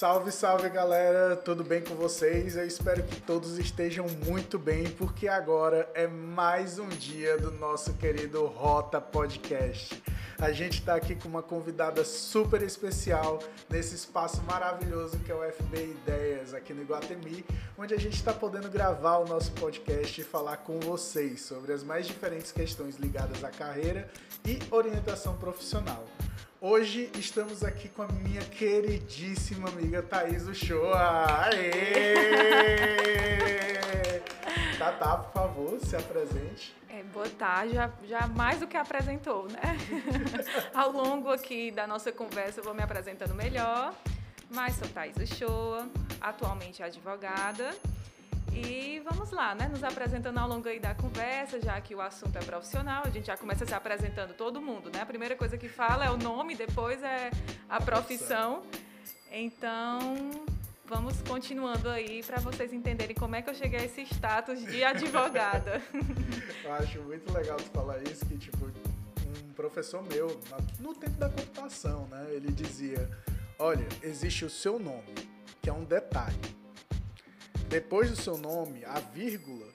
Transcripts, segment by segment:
Salve, salve galera, tudo bem com vocês? Eu espero que todos estejam muito bem, porque agora é mais um dia do nosso querido Rota Podcast. A gente está aqui com uma convidada super especial nesse espaço maravilhoso que é o FB Ideias, aqui no Iguatemi, onde a gente está podendo gravar o nosso podcast e falar com vocês sobre as mais diferentes questões ligadas à carreira e orientação profissional. Hoje estamos aqui com a minha queridíssima amiga Thaís Uchoa. Aê! Tatá, por favor, se apresente. É, boa tarde, já, já mais do que apresentou, né? Ao longo aqui da nossa conversa eu vou me apresentando melhor, mas sou Thaís Uchoa, atualmente advogada. E vamos lá, né? Nos apresentando ao longo aí da conversa, já que o assunto é profissional, a gente já começa se apresentando todo mundo, né? A primeira coisa que fala é o nome, depois é a profissão. Então, vamos continuando aí para vocês entenderem como é que eu cheguei a esse status de advogada. eu acho muito legal tu falar isso, que tipo, um professor meu, no tempo da computação, né, ele dizia, olha, existe o seu nome, que é um detalhe. Depois do seu nome, a vírgula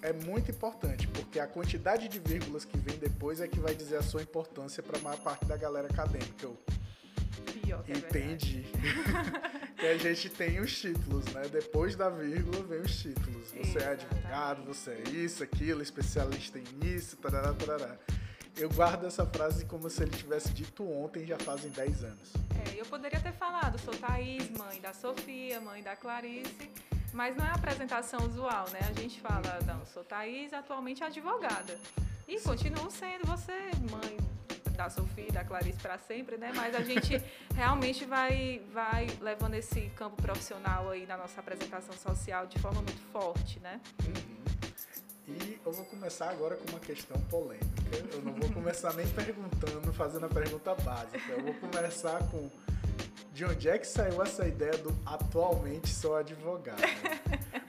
é muito importante, porque a quantidade de vírgulas que vem depois é que vai dizer a sua importância para a maior parte da galera acadêmica. Pior que é Entendi. que a gente tem os títulos, né? Depois da vírgula vem os títulos. Você Exatamente. é advogado, você é isso, aquilo, especialista em isso, tarará, tarará. Eu guardo essa frase como se ele tivesse dito ontem, já fazem 10 anos. É, eu poderia ter falado, sou Thaís, mãe da Sofia, mãe da Clarice, mas não é a apresentação usual, né? A gente fala, não, sou Thaís, atualmente advogada. E Sim. continuo sendo você, mãe da Sofia da Clarice para sempre, né? Mas a gente realmente vai, vai levando esse campo profissional aí na nossa apresentação social de forma muito forte, né? Uhum. E eu vou começar agora com uma questão polêmica. Eu não vou começar nem perguntando, fazendo a pergunta básica. Eu vou começar com de onde é que saiu essa ideia do atualmente sou advogado?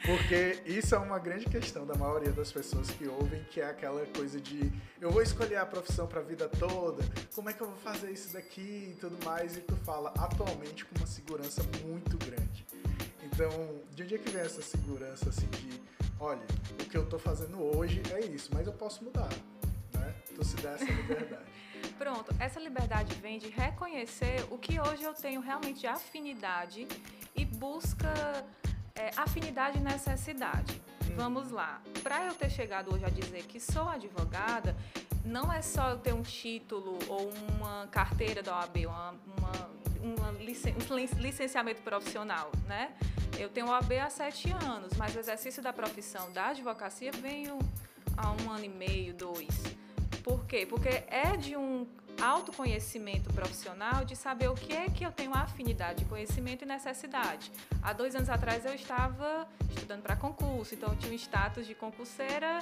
Porque isso é uma grande questão da maioria das pessoas que ouvem, que é aquela coisa de eu vou escolher a profissão para a vida toda, como é que eu vou fazer isso daqui e tudo mais, e tu fala atualmente com uma segurança muito grande. Então, de onde é que vem essa segurança assim de, olha, o que eu estou fazendo hoje é isso, mas eu posso mudar, né? Tu se dá essa liberdade. Pronto, essa liberdade vem de reconhecer o que hoje eu tenho realmente de afinidade e busca é, afinidade e necessidade. Hum. Vamos lá. Para eu ter chegado hoje a dizer que sou advogada, não é só eu ter um título ou uma carteira da OAB, uma, uma, uma licen um licenciamento profissional, né? Eu tenho OAB há sete anos, mas o exercício da profissão da advocacia veio há um ano e meio, dois. Por quê? Porque é de um autoconhecimento profissional de saber o que é que eu tenho afinidade, conhecimento e necessidade. Há dois anos atrás eu estava estudando para concurso, então eu tinha um status de concurseira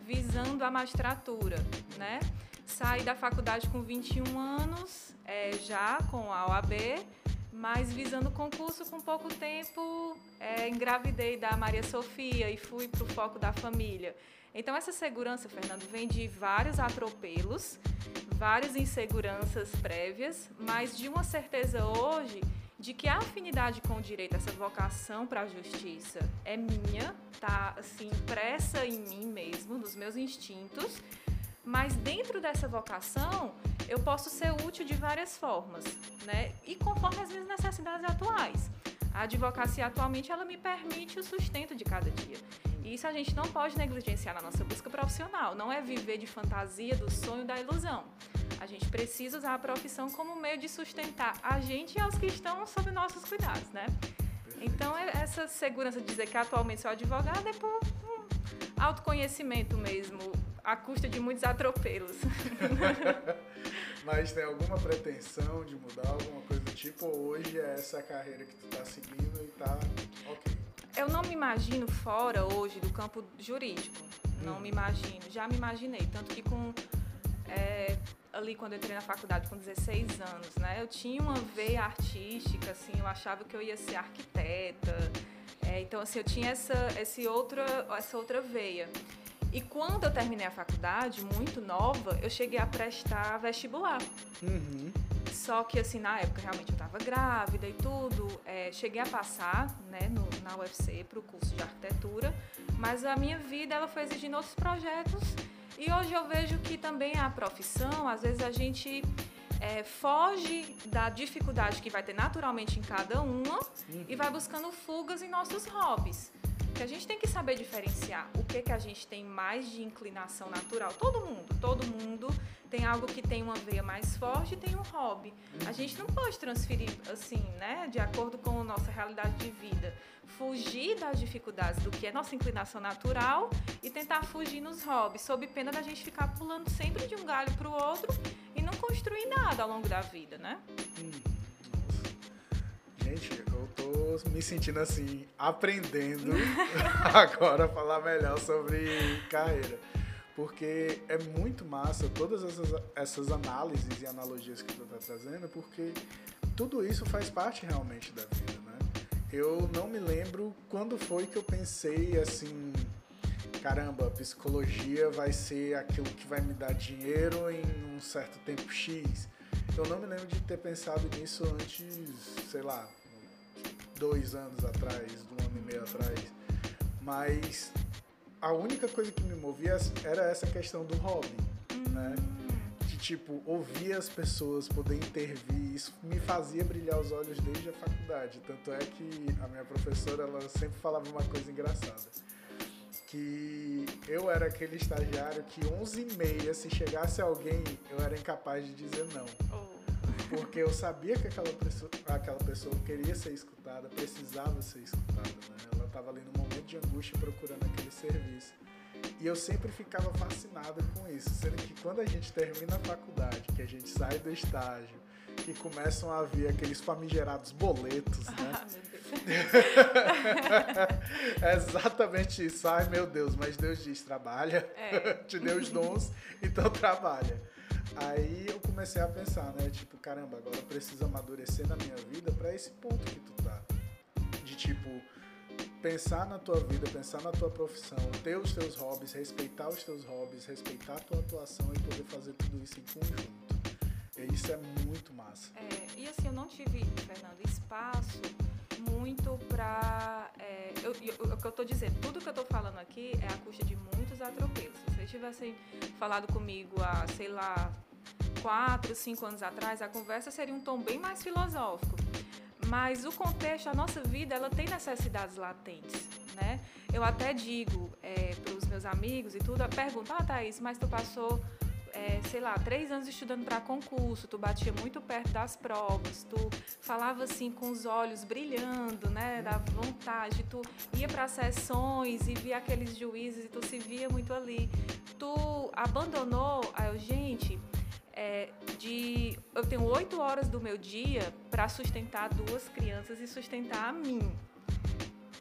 visando a magistratura, né? Saí da faculdade com 21 anos, é, já com a OAB, mas visando o concurso com pouco tempo, é, engravidei da Maria Sofia e fui para o foco da família. Então, essa segurança, Fernando, vem de vários atropelos, várias inseguranças prévias, mas de uma certeza hoje de que a afinidade com o direito, essa vocação para a justiça é minha, tá assim impressa em mim mesmo, nos meus instintos, mas dentro dessa vocação eu posso ser útil de várias formas, né? E conforme as minhas necessidades atuais. A advocacia atualmente ela me permite o sustento de cada dia. E isso a gente não pode negligenciar na nossa busca profissional. Não é viver de fantasia, do sonho, da ilusão. A gente precisa usar a profissão como meio de sustentar a gente e aos que estão sob nossos cuidados, né? Então, é essa segurança de dizer que atualmente sou advogada é por um autoconhecimento mesmo, à custa de muitos atropelos. Mas tem alguma pretensão de mudar alguma coisa do tipo? Ou hoje é essa carreira que tu tá seguindo e tá ok? eu não me imagino fora hoje do campo jurídico. Não me imagino. Já me imaginei. Tanto que com. É, ali quando eu entrei na faculdade com 16 anos, né? Eu tinha uma veia artística, assim, eu achava que eu ia ser arquiteta. É, então, assim, eu tinha essa, esse outra, essa outra veia. E quando eu terminei a faculdade, muito nova, eu cheguei a prestar vestibular. Uhum. Só que, assim, na época, realmente eu estava grávida e tudo. É, cheguei a passar, né, no, na UFC para o curso de arquitetura. Mas a minha vida, ela foi exigindo outros projetos. E hoje eu vejo que também a profissão, às vezes a gente é, foge da dificuldade que vai ter naturalmente em cada uma uhum. e vai buscando fugas em nossos hobbies. Que a gente tem que saber diferenciar o que que a gente tem mais de inclinação natural. Todo mundo, todo mundo tem algo que tem uma veia mais forte e tem um hobby. A gente não pode transferir assim, né, de acordo com a nossa realidade de vida, fugir das dificuldades do que é nossa inclinação natural e tentar fugir nos hobbies, sob pena da gente ficar pulando sempre de um galho para o outro e não construir nada ao longo da vida, né? Hum, gente, me sentindo assim, aprendendo agora a falar melhor sobre carreira porque é muito massa todas essas, essas análises e analogias que tu está trazendo, porque tudo isso faz parte realmente da vida, né? Eu não me lembro quando foi que eu pensei assim, caramba, psicologia vai ser aquilo que vai me dar dinheiro em um certo tempo X. Eu não me lembro de ter pensado nisso antes, sei lá, dois anos atrás, um ano e meio atrás. Mas a única coisa que me movia era essa questão do hobby, né? De tipo, ouvir as pessoas, poder intervir, isso me fazia brilhar os olhos desde a faculdade. Tanto é que a minha professora, ela sempre falava uma coisa engraçada. Que eu era aquele estagiário que 11 e meia, se chegasse alguém, eu era incapaz de dizer não. Porque eu sabia que aquela pessoa, aquela pessoa queria ser escutada, precisava ser escutada, né? Ela estava ali no momento de angústia procurando aquele serviço. E eu sempre ficava fascinada com isso, sendo que quando a gente termina a faculdade, que a gente sai do estágio, que começam a vir aqueles famigerados boletos, né? Ah, é exatamente isso. Ai, meu Deus, mas Deus diz, trabalha, é. te deu os dons, então trabalha. Aí eu comecei a pensar, né? Tipo, caramba, agora eu preciso amadurecer na minha vida para esse ponto que tu tá. De tipo, pensar na tua vida, pensar na tua profissão, ter os teus hobbies, respeitar os teus hobbies, respeitar a tua atuação e poder fazer tudo isso em conjunto. E isso é muito massa. É, e assim, eu não tive, Fernando, espaço muito para. É, eu, o que eu estou dizendo, tudo que eu estou falando aqui é a custa de muitos atropelos. Se vocês tivessem falado comigo há, sei lá, quatro, cinco anos atrás, a conversa seria um tom bem mais filosófico. Mas o contexto, a nossa vida, ela tem necessidades latentes, né? Eu até digo é, para os meus amigos e tudo, pergunto, ah, Thaís, mas tu passou, é, sei lá, três anos estudando para concurso, tu batia muito perto das provas, tu falava assim com os olhos brilhando, né, da vontade, tu ia para sessões e via aqueles juízes e tu se via muito ali. Tu abandonou, eu, gente, é, de eu tenho oito horas do meu dia para sustentar duas crianças e sustentar a mim.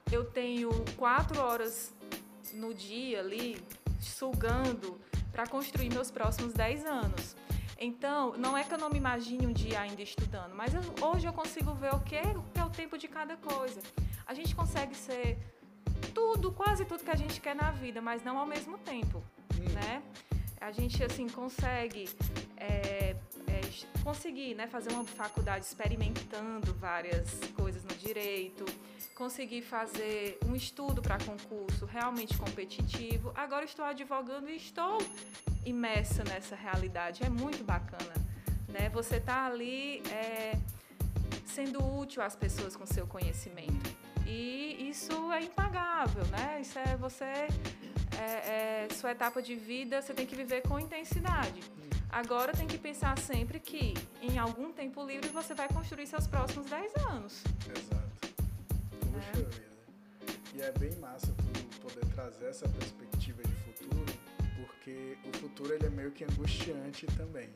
Eu tenho quatro horas no dia ali sugando para construir meus próximos dez anos. Então, não é que eu não me imagine um dia ainda estudando, mas eu, hoje eu consigo ver o que, o que é o tempo de cada coisa. A gente consegue ser tudo, quase tudo que a gente quer na vida, mas não ao mesmo tempo, hum. né? A gente assim consegue é, é, conseguir né, fazer uma faculdade experimentando várias coisas no direito, conseguir fazer um estudo para concurso realmente competitivo. Agora estou advogando e estou imersa nessa realidade. É muito bacana. Né? Você está ali é, sendo útil às pessoas com seu conhecimento. E isso é impagável, né? Isso é você é, é, sua etapa de vida você tem que viver com intensidade. Agora tem que pensar sempre que em algum tempo livre você vai construir seus próximos 10 anos. Exato. Puxa é. vida. E é bem massa tu poder trazer essa perspectiva de futuro, porque o futuro ele é meio que angustiante também.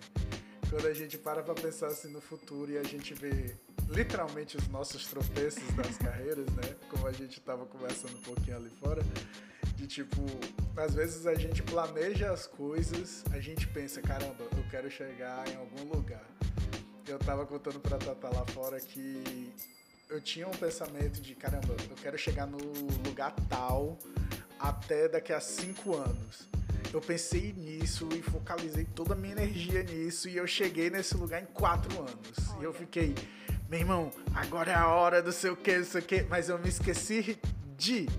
Quando a gente para para pensar assim no futuro e a gente vê literalmente os nossos tropeços das carreiras, né? Como a gente estava conversando um pouquinho ali fora, de tipo, às vezes a gente planeja as coisas, a gente pensa, caramba, eu quero chegar em algum lugar. Eu tava contando pra Tata lá fora que eu tinha um pensamento de, caramba, eu quero chegar no lugar tal, até daqui a cinco anos. Eu pensei nisso e focalizei toda a minha energia nisso e eu cheguei nesse lugar em quatro anos. Olha. E eu fiquei, meu irmão, agora é a hora do sei o que, não sei o que, mas eu me esqueci de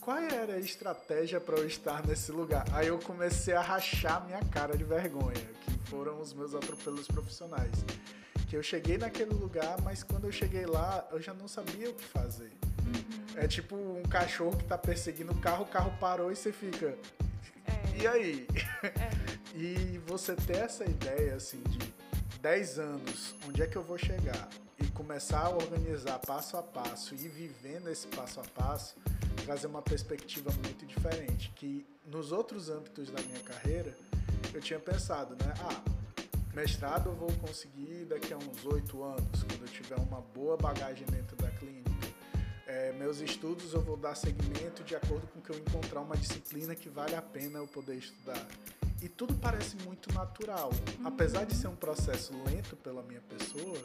qual era a estratégia para eu estar nesse lugar? Aí eu comecei a rachar minha cara de vergonha, que foram os meus atropelos profissionais. Que eu cheguei naquele lugar, mas quando eu cheguei lá, eu já não sabia o que fazer. É tipo um cachorro que tá perseguindo o carro, o carro parou e você fica. É. E aí? É. e você ter essa ideia assim de 10 anos, onde é que eu vou chegar? E começar a organizar passo a passo e vivendo esse passo a passo, trazer uma perspectiva muito diferente. Que nos outros âmbitos da minha carreira, eu tinha pensado, né? Ah, mestrado eu vou conseguir daqui a uns oito anos, quando eu tiver uma boa bagagem dentro da clínica. É, meus estudos eu vou dar segmento de acordo com que eu encontrar uma disciplina que vale a pena eu poder estudar. E tudo parece muito natural. Apesar de ser um processo lento pela minha pessoa,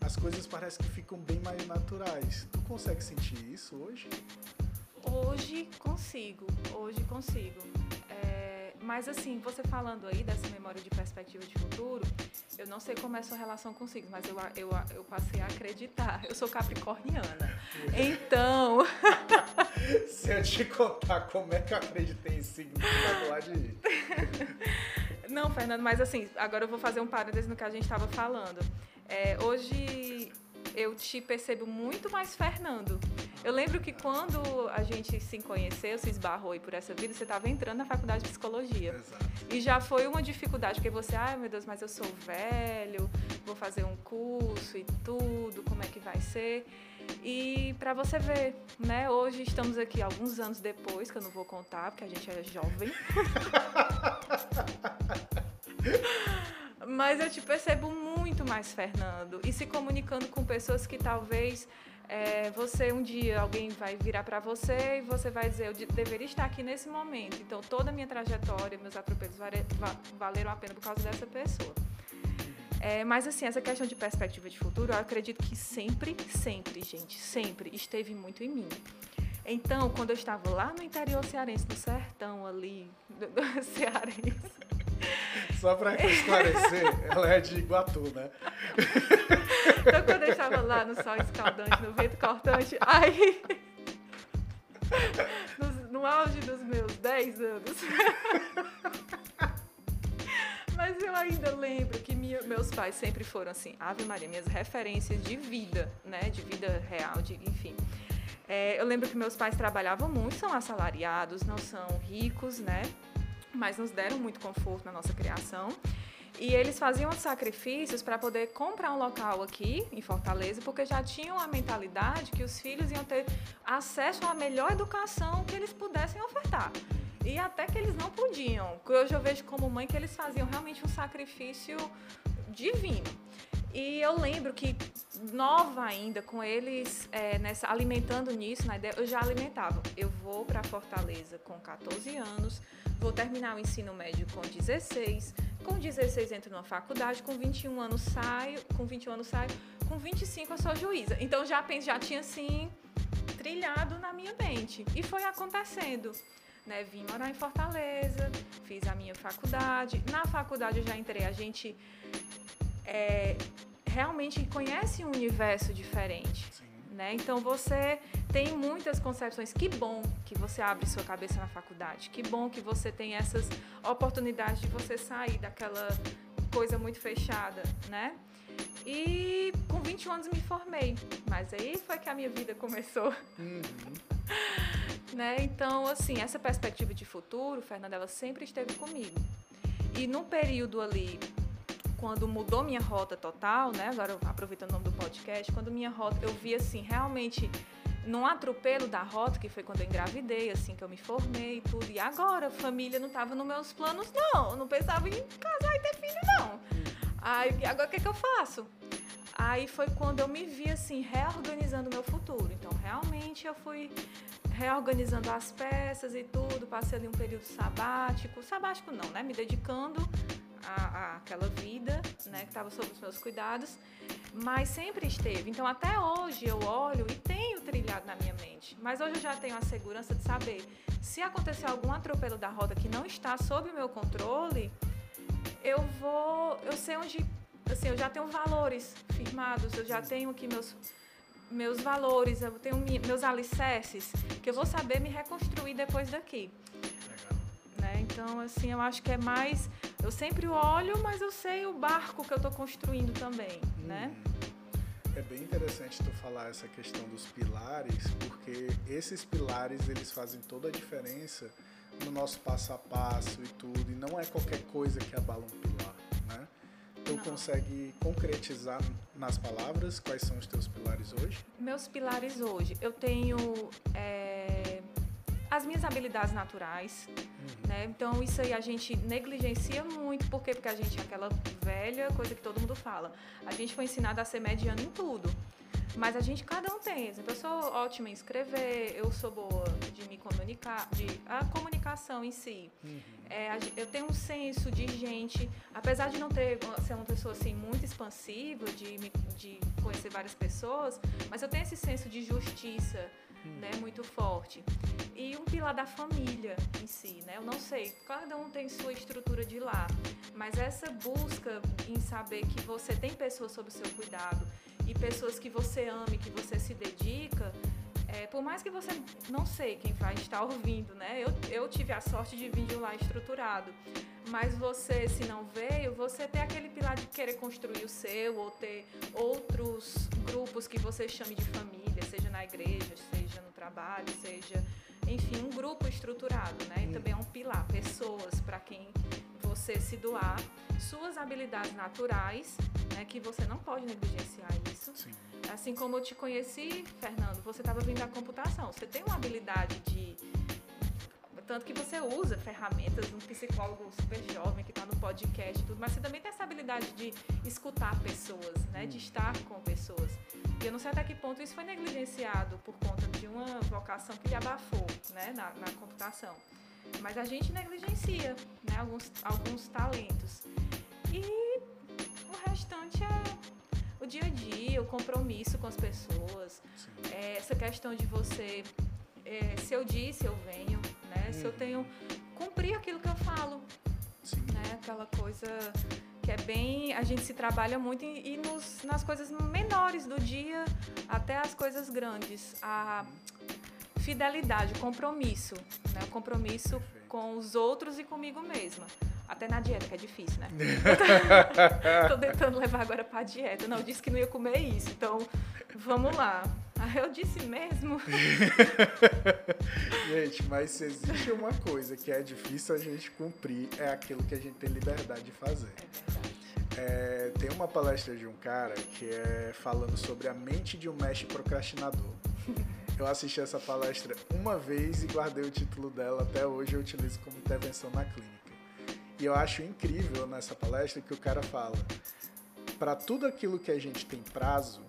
as coisas parecem que ficam bem mais naturais. Tu consegue sentir isso hoje? Hoje consigo, hoje consigo. É, mas assim, você falando aí dessa memória de perspectiva de futuro, eu não sei como é a sua relação com signos, mas eu, eu, eu passei a acreditar. Eu sou capricorniana. Então. Se eu te contar como é que eu acreditei em signos, vai falar de. Não, Fernando, mas assim, agora eu vou fazer um parênteses no que a gente estava falando. É, hoje eu te percebo muito mais Fernando. Eu lembro que quando a gente se conheceu, se esbarrou aí por essa vida, você estava entrando na faculdade de psicologia. Exato. E já foi uma dificuldade, porque você, ai meu Deus, mas eu sou velho, vou fazer um curso e tudo, como é que vai ser? E para você ver, né? Hoje estamos aqui alguns anos depois, que eu não vou contar, porque a gente é jovem. Mas eu te percebo muito mais, Fernando, e se comunicando com pessoas que talvez é, você um dia alguém vai virar para você e você vai dizer eu deveria estar aqui nesse momento. Então toda a minha trajetória, meus atropelos valeram a pena por causa dessa pessoa. É, mas assim, essa questão de perspectiva de futuro, eu acredito que sempre, sempre, gente, sempre esteve muito em mim. Então, quando eu estava lá no interior cearense, no sertão ali, do, do cearense, só para esclarecer, ela é de Iguatu, né? Então, quando eu estava lá no sol escaldante, no vento cortante, aí. No, auge dos meus 10 anos. Mas eu ainda lembro que minha, meus pais sempre foram assim, Ave Maria, minhas referências de vida, né? De vida real, de, enfim. É, eu lembro que meus pais trabalhavam muito, são assalariados, não são ricos, né? Mas nos deram muito conforto na nossa criação. E eles faziam sacrifícios para poder comprar um local aqui em Fortaleza, porque já tinham a mentalidade que os filhos iam ter acesso à melhor educação que eles pudessem ofertar. E até que eles não podiam. Hoje eu vejo como mãe que eles faziam realmente um sacrifício divino. E eu lembro que, nova ainda, com eles é, nessa, alimentando nisso, na ideia, eu já alimentava. Eu vou para Fortaleza com 14 anos, vou terminar o ensino médio com 16, com 16 entro numa faculdade, com 21 anos saio, com 21 anos saio, com 25 eu sou juíza. Então já já tinha assim trilhado na minha mente e foi acontecendo. Né, vim morar em Fortaleza, fiz a minha faculdade. Na faculdade eu já entrei, a gente é, realmente conhece um universo diferente. Né? Então você tem muitas concepções. Que bom que você abre sua cabeça na faculdade. Que bom que você tem essas oportunidades de você sair daquela coisa muito fechada, né? E com 21 anos me formei. Mas aí foi que a minha vida começou. Uhum. né? Então, assim, essa perspectiva de futuro, Fernanda, ela sempre esteve comigo. E num período ali quando mudou minha rota total, né? Agora aproveitando o nome do podcast, quando minha rota eu vi assim, realmente num atropelo da rota, que foi quando eu engravidei, assim, que eu me formei e tudo. E agora, família não estava nos meus planos, não. Eu não pensava em casar e ter filho, não. Aí, agora o que, que eu faço? Aí foi quando eu me vi, assim, reorganizando meu futuro. Então, realmente, eu fui reorganizando as peças e tudo. Passei ali um período sabático. Sabático não, né? Me dedicando a, a aquela vida, né, que estava sob os meus cuidados, mas sempre esteve. Então, até hoje eu olho e tenho trilhado na minha mente. Mas hoje eu já tenho a segurança de saber se acontecer algum atropelo da roda que não está sob o meu controle, eu vou, eu sei onde, assim, eu já tenho valores firmados, eu já tenho aqui meus meus valores, eu tenho meus alicerces, que eu vou saber me reconstruir depois daqui. Né? Então, assim, eu acho que é mais. Eu sempre olho, mas eu sei o barco que eu estou construindo também, hum. né? É bem interessante tu falar essa questão dos pilares, porque esses pilares eles fazem toda a diferença no nosso passo a passo e tudo, e não é qualquer coisa que abala um pilar, né? Tu não. consegue concretizar nas palavras quais são os teus pilares hoje? Meus pilares hoje, eu tenho é, as minhas habilidades naturais, uhum. né? Então isso aí a gente negligencia muito, por quê? Porque a gente é aquela velha coisa que todo mundo fala. A gente foi ensinado a ser mediano em tudo. Mas a gente, cada um tem. Exemplo, eu sou ótima em escrever, eu sou boa de me comunicar, de a comunicação em si. Uhum. É, eu tenho um senso de gente, apesar de não ter ser uma pessoa assim muito expansiva, de, de conhecer várias pessoas, mas eu tenho esse senso de justiça, uhum. né, muito forte. E um pilar da família em si, né? Eu não sei, cada um tem sua estrutura de lá, mas essa busca em saber que você tem pessoas sob seu cuidado e pessoas que você ama e que você se dedica, é, por mais que você não sei quem vai estar ouvindo, né? Eu, eu tive a sorte de vir de um lá estruturado. Mas você, se não veio, você tem aquele pilar de querer construir o seu ou ter outros grupos que você chame de família, seja na igreja, seja trabalho, seja, enfim, um grupo estruturado, né? E também é um pilar, pessoas para quem você se doar suas habilidades naturais, né, que você não pode negligenciar isso. Sim. Assim como eu te conheci, Fernando, você estava vindo da computação. Você tem uma habilidade de tanto que você usa ferramentas, um psicólogo super jovem que está no podcast e tudo, mas você também tem essa habilidade de escutar pessoas, né, de hum. estar com pessoas. E eu não sei até que ponto isso foi negligenciado por conta de uma vocação que lhe abafou, né, na, na computação. Mas a gente negligencia né, alguns, alguns talentos. E o restante é o dia a dia, o compromisso com as pessoas, é, essa questão de você, é, se eu disse, eu venho, né? Se eu uhum. tenho cumprir aquilo que eu falo, Sim. né? Aquela coisa que é bem, a gente se trabalha muito e, e nos, nas coisas menores do dia até as coisas grandes. A fidelidade, o compromisso, né? O compromisso com os outros e comigo mesma. Até na dieta, que é difícil, né? Tô tentando levar agora pra dieta. Não, eu disse que não ia comer isso, então vamos lá. Ah, eu disse mesmo. gente, mas se existe uma coisa que é difícil a gente cumprir, é aquilo que a gente tem liberdade de fazer. É é, tem uma palestra de um cara que é falando sobre a mente de um mestre procrastinador. Eu assisti essa palestra uma vez e guardei o título dela. Até hoje eu utilizo como intervenção na clínica. E eu acho incrível nessa palestra que o cara fala: para tudo aquilo que a gente tem prazo,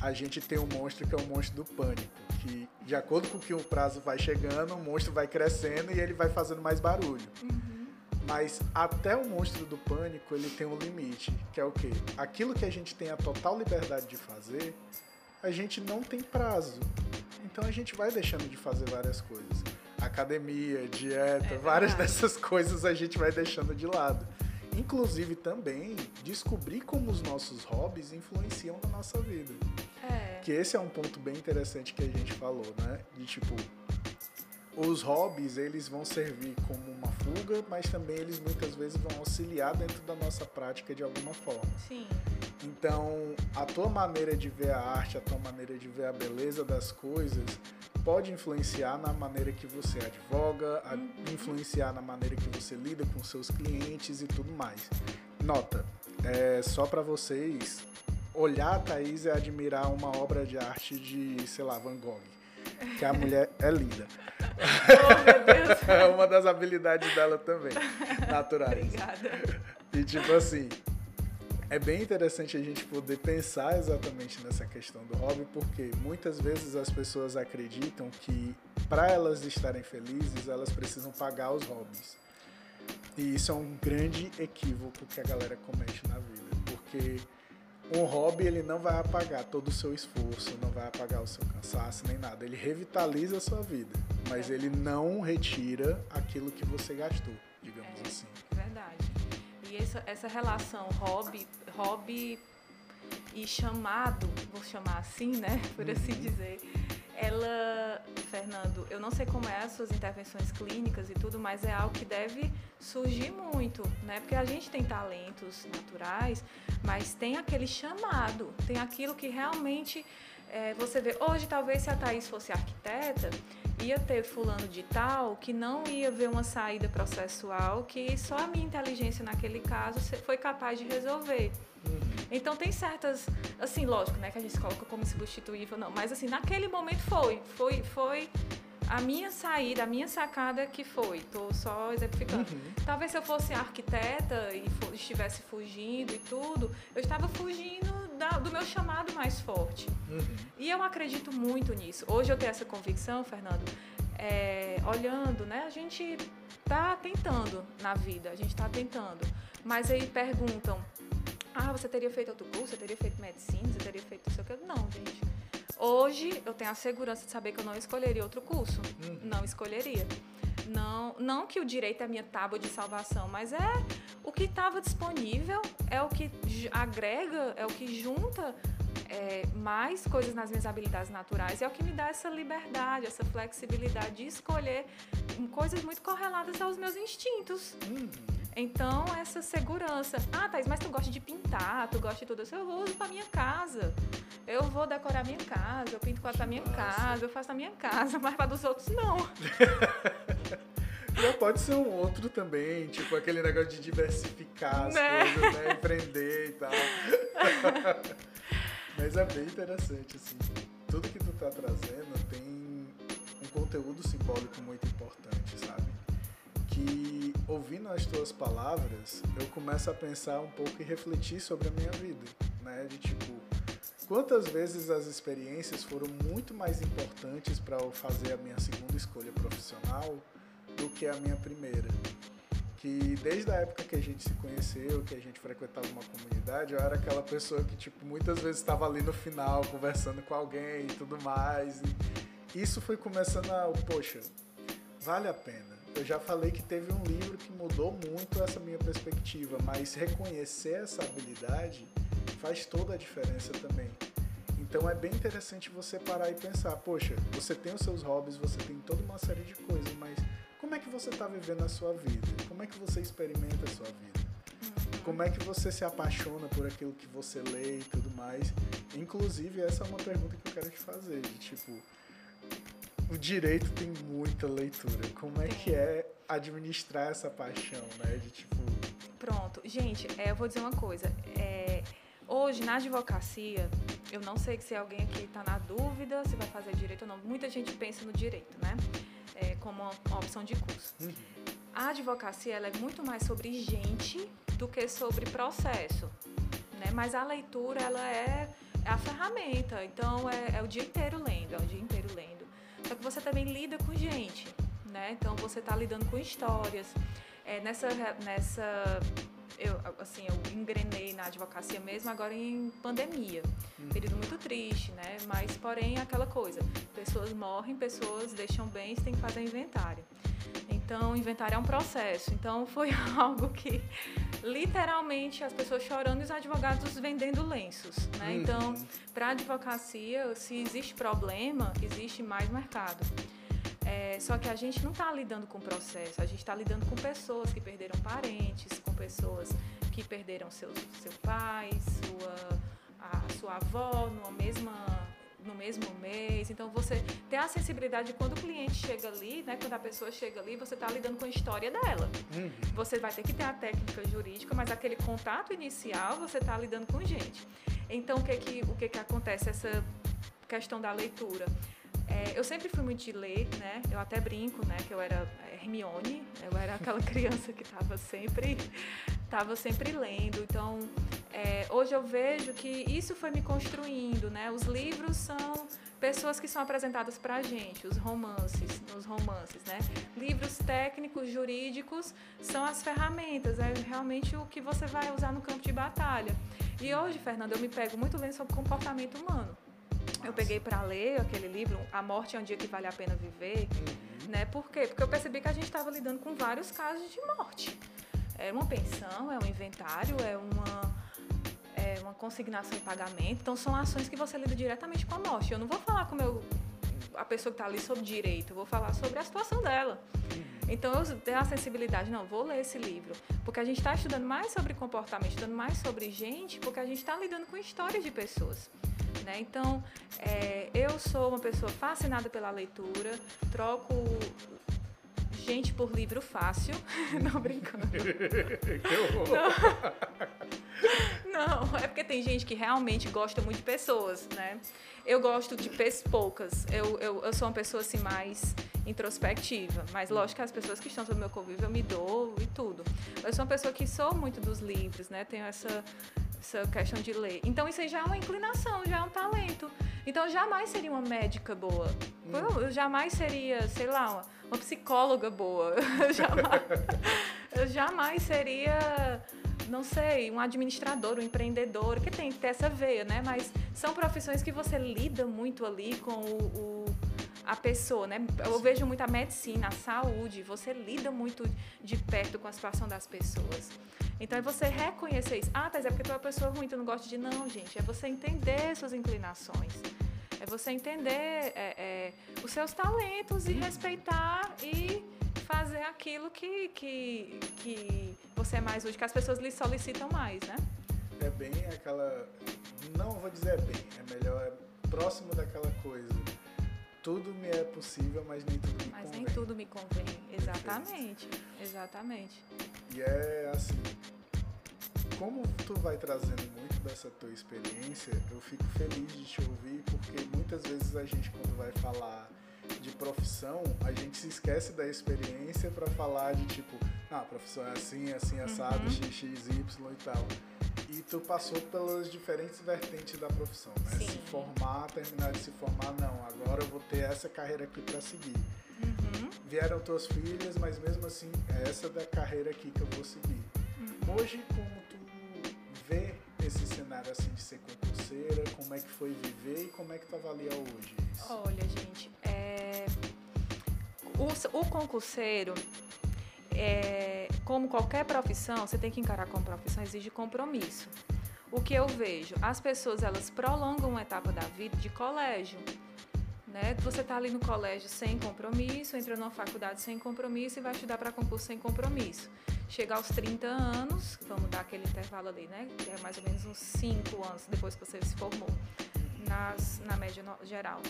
a gente tem um monstro que é o monstro do pânico. Que, de acordo com que o prazo vai chegando, o monstro vai crescendo e ele vai fazendo mais barulho. Uhum. Mas até o monstro do pânico, ele tem um limite, que é o quê? Aquilo que a gente tem a total liberdade de fazer, a gente não tem prazo. Então a gente vai deixando de fazer várias coisas. Academia, dieta, é várias dessas coisas a gente vai deixando de lado. Inclusive também descobrir como os nossos hobbies influenciam na nossa vida. É. Que esse é um ponto bem interessante que a gente falou, né? De tipo, os hobbies eles vão servir como uma fuga, mas também eles muitas vezes vão auxiliar dentro da nossa prática de alguma forma. Sim. Então, a tua maneira de ver a arte, a tua maneira de ver a beleza das coisas, pode influenciar na maneira que você advoga, uhum. influenciar na maneira que você lida com seus clientes e tudo mais. Nota, é só para vocês olhar a Thaís e admirar uma obra de arte de, sei lá, Van Gogh. Que a mulher é linda. Oh, meu Deus. é uma das habilidades dela também, naturais. Obrigada. E tipo assim, é bem interessante a gente poder pensar exatamente nessa questão do hobby, porque muitas vezes as pessoas acreditam que para elas estarem felizes, elas precisam pagar os hobbies. E isso é um grande equívoco que a galera comete na vida, porque um hobby ele não vai apagar todo o seu esforço, não vai apagar o seu cansaço nem nada. Ele revitaliza a sua vida, mas é. ele não retira aquilo que você gastou, digamos é, assim. Verdade. E essa, essa relação hobby, hobby e chamado, vou chamar assim, né, por assim uhum. dizer, ela, Fernando, eu não sei como é as suas intervenções clínicas e tudo, mas é algo que deve surgir muito, né? Porque a gente tem talentos naturais, mas tem aquele chamado, tem aquilo que realmente é, você vê. Hoje, talvez, se a Thaís fosse arquiteta, ia ter fulano de tal que não ia ver uma saída processual que só a minha inteligência naquele caso foi capaz de resolver. Uhum. Então tem certas, assim, lógico, né, que a gente coloca como substituível, não, mas assim, naquele momento foi, foi, foi a minha saída, a minha sacada que foi. Estou só exemplificando. Uhum. Talvez se eu fosse arquiteta e estivesse fugindo e tudo, eu estava fugindo da, do meu chamado mais forte. Uhum. E eu acredito muito nisso. Hoje eu tenho essa convicção, Fernando, é, olhando, né? A gente está tentando na vida, a gente está tentando. Mas aí perguntam, ah, você teria feito outro curso, você teria feito medicina, você teria feito não sei o que. Não, gente. Hoje eu tenho a segurança de saber que eu não escolheria outro curso. Uhum. Não escolheria. Não, não que o direito é a minha tábua de salvação, mas é o que estava disponível, é o que agrega, é o que junta é, mais coisas nas minhas habilidades naturais, é o que me dá essa liberdade, essa flexibilidade de escolher coisas muito correlatas aos meus instintos. Uhum. Então, essa segurança. Ah, Thais, mas tu gosta de pintar, tu gosta de tudo isso. Eu uso pra minha casa. Eu vou decorar minha casa, eu pinto quadro pra minha Nossa. casa, eu faço na minha casa, mas pra dos outros não. Já pode ser um outro também, tipo aquele negócio de diversificar as né? coisas, né? Empreender e tal. Mas é bem interessante, assim. Tudo que tu tá trazendo tem um conteúdo simbólico muito importante, sabe? Que ouvindo as tuas palavras, eu começo a pensar um pouco e refletir sobre a minha vida, né? De tipo, quantas vezes as experiências foram muito mais importantes para eu fazer a minha segunda escolha profissional do que a minha primeira. Que desde a época que a gente se conheceu, que a gente frequentava uma comunidade, eu era aquela pessoa que, tipo, muitas vezes estava ali no final conversando com alguém e tudo mais. E isso foi começando a, poxa, vale a pena. Eu já falei que teve um livro que mudou muito essa minha perspectiva, mas reconhecer essa habilidade faz toda a diferença também. Então é bem interessante você parar e pensar, poxa, você tem os seus hobbies, você tem toda uma série de coisas, mas como é que você está vivendo a sua vida? Como é que você experimenta a sua vida? Como é que você se apaixona por aquilo que você lê e tudo mais? Inclusive, essa é uma pergunta que eu quero te fazer, de tipo, o direito tem muita leitura. Como é que é administrar essa paixão, né? De tipo. Pronto. Gente, é, eu vou dizer uma coisa. É, hoje, na advocacia, eu não sei se alguém aqui está na dúvida se vai fazer direito ou não. Muita gente pensa no direito, né? é, como uma opção de curso. Uhum. A advocacia ela é muito mais sobre gente do que sobre processo, né? Mas a leitura ela é, é a ferramenta, então é, é, o dia inteiro lendo, é o dia inteiro lendo. Só que você também lida com gente, né? Então você está lidando com histórias. É, nessa nessa eu, assim, eu engrenei na advocacia mesmo agora em pandemia. Uhum. Período muito triste, né? Mas, porém, aquela coisa. Pessoas morrem, pessoas deixam bens, tem que fazer inventário. Então, inventário é um processo. Então, foi algo que, literalmente, as pessoas chorando e os advogados vendendo lenços, né? Uhum. Então, para a advocacia, se existe problema, existe mais mercado. É, só que a gente não está lidando com o processo, a gente está lidando com pessoas que perderam parentes, com pessoas que perderam seu, seu pai, sua, a, sua avó numa mesma, no mesmo mês. Então você tem a sensibilidade de quando o cliente chega ali, né, quando a pessoa chega ali, você está lidando com a história dela. Uhum. Você vai ter que ter a técnica jurídica, mas aquele contato inicial você está lidando com gente. Então o que que, o que que acontece? Essa questão da leitura. É, eu sempre fui muito de ler, né? Eu até brinco, né? Que eu era Hermione, eu era aquela criança que estava sempre, tava sempre lendo. Então, é, hoje eu vejo que isso foi me construindo, né? Os livros são pessoas que são apresentadas para a gente, os romances, os romances, né? Livros técnicos, jurídicos são as ferramentas, é realmente o que você vai usar no campo de batalha. E hoje, Fernanda, eu me pego muito lendo sobre comportamento humano. Eu peguei para ler aquele livro, A Morte é um Dia que Vale a Pena Viver, uhum. né? Por quê? Porque eu percebi que a gente estava lidando com vários casos de morte. É uma pensão, é um inventário, é uma é uma consignação em pagamento. Então, são ações que você lida diretamente com a morte. Eu não vou falar com meu, a pessoa que está ali sobre direito, eu vou falar sobre a situação dela. Então, eu tenho a sensibilidade, não, vou ler esse livro. Porque a gente está estudando mais sobre comportamento, estudando mais sobre gente, porque a gente está lidando com histórias de pessoas. Né? Então, é, eu sou uma pessoa fascinada pela leitura, troco gente por livro fácil. Não brincando. que horror. Não. Não, é porque tem gente que realmente gosta muito de pessoas, né? Eu gosto de poucas. Eu, eu, eu sou uma pessoa assim mais introspectiva, mas lógico que as pessoas que estão sob meu convívio eu me dou e tudo. Eu sou uma pessoa que sou muito dos livros, né? Tenho essa essa questão de ler. Então isso aí já é uma inclinação, já é um talento. Então eu jamais seria uma médica boa. Hum. Eu jamais seria, sei lá, uma, uma psicóloga boa. Eu jamais, eu jamais seria não sei, um administrador, um empreendedor, que tem que ter essa veia, né? Mas são profissões que você lida muito ali com o a pessoa, né? Eu vejo muito a medicina, a saúde, você lida muito de perto com a situação das pessoas. Então é você reconhecer isso. Ah, mas é porque tu é uma pessoa ruim, tu não gosta de. Não, gente. É você entender suas inclinações. É você entender é, é, os seus talentos e respeitar e fazer aquilo que, que, que você é mais útil, que as pessoas lhe solicitam mais, né? É bem aquela. Não vou dizer bem, é melhor, é próximo daquela coisa. Tudo me é possível, mas nem tudo me mas convém. Mas nem tudo me convém, exatamente. Exatamente. E é assim, como tu vai trazendo muito dessa tua experiência, eu fico feliz de te ouvir, porque muitas vezes a gente quando vai falar de profissão, a gente se esquece da experiência para falar de tipo, ah, a profissão é assim, assim, assado, uhum. x, x, y e tal. E tu passou pelas diferentes vertentes da profissão, né? Sim. Se formar, terminar de se formar, não, agora eu vou ter essa carreira aqui para seguir. Uhum. Vieram tuas filhas, mas mesmo assim, é essa da carreira aqui que eu vou seguir. Uhum. Hoje, como tu vê esse cenário assim de ser concurseira, como é que foi viver e como é que tu avalia hoje isso? Olha, gente, é... o, o concurseiro, é... como qualquer profissão, você tem que encarar como profissão, exige compromisso. O que eu vejo, as pessoas elas prolongam uma etapa da vida de colégio. Né? Você está ali no colégio sem compromisso, entra numa faculdade sem compromisso e vai estudar para concurso sem compromisso chegar aos 30 anos, vamos dar aquele intervalo ali, né? Que é mais ou menos uns 5 anos depois que você se formou, nas, na média geral.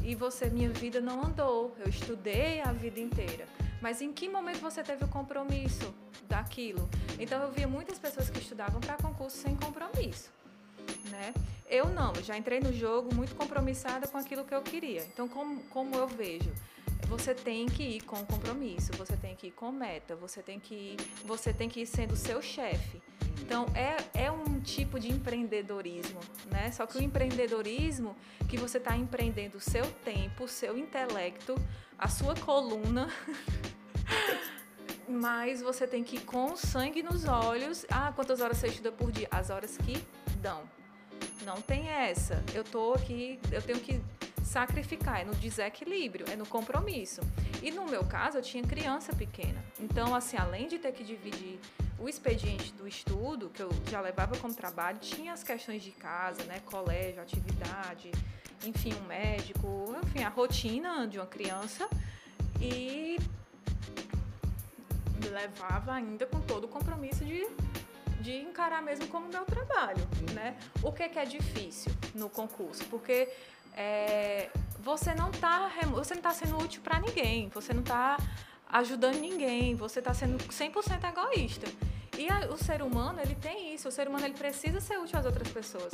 E você, minha vida não andou, eu estudei a vida inteira. Mas em que momento você teve o compromisso daquilo? Então eu via muitas pessoas que estudavam para concurso sem compromisso. Né? Eu não, eu já entrei no jogo muito compromissada com aquilo que eu queria. Então, como, como eu vejo? você tem que ir com compromisso, você tem que ir com meta, você tem que ir, você tem que ir sendo seu chefe. Então é, é um tipo de empreendedorismo, né? Só que o empreendedorismo que você está empreendendo o seu tempo, o seu intelecto, a sua coluna, mas você tem que ir com sangue nos olhos. Ah, quantas horas você estuda por dia? As horas que dão. Não tem essa. Eu tô aqui, eu tenho que sacrificar, é no desequilíbrio, é no compromisso. E no meu caso, eu tinha criança pequena. Então, assim, além de ter que dividir o expediente do estudo, que eu já levava como trabalho, tinha as questões de casa, né, colégio, atividade, enfim, um médico, enfim, a rotina de uma criança e me levava ainda com todo o compromisso de de encarar mesmo como meu trabalho, né? O que, que é difícil no concurso? Porque é, você não está você não tá sendo útil para ninguém, você não está ajudando ninguém, você está sendo 100% egoísta. E a, o ser humano, ele tem isso, o ser humano ele precisa ser útil às outras pessoas.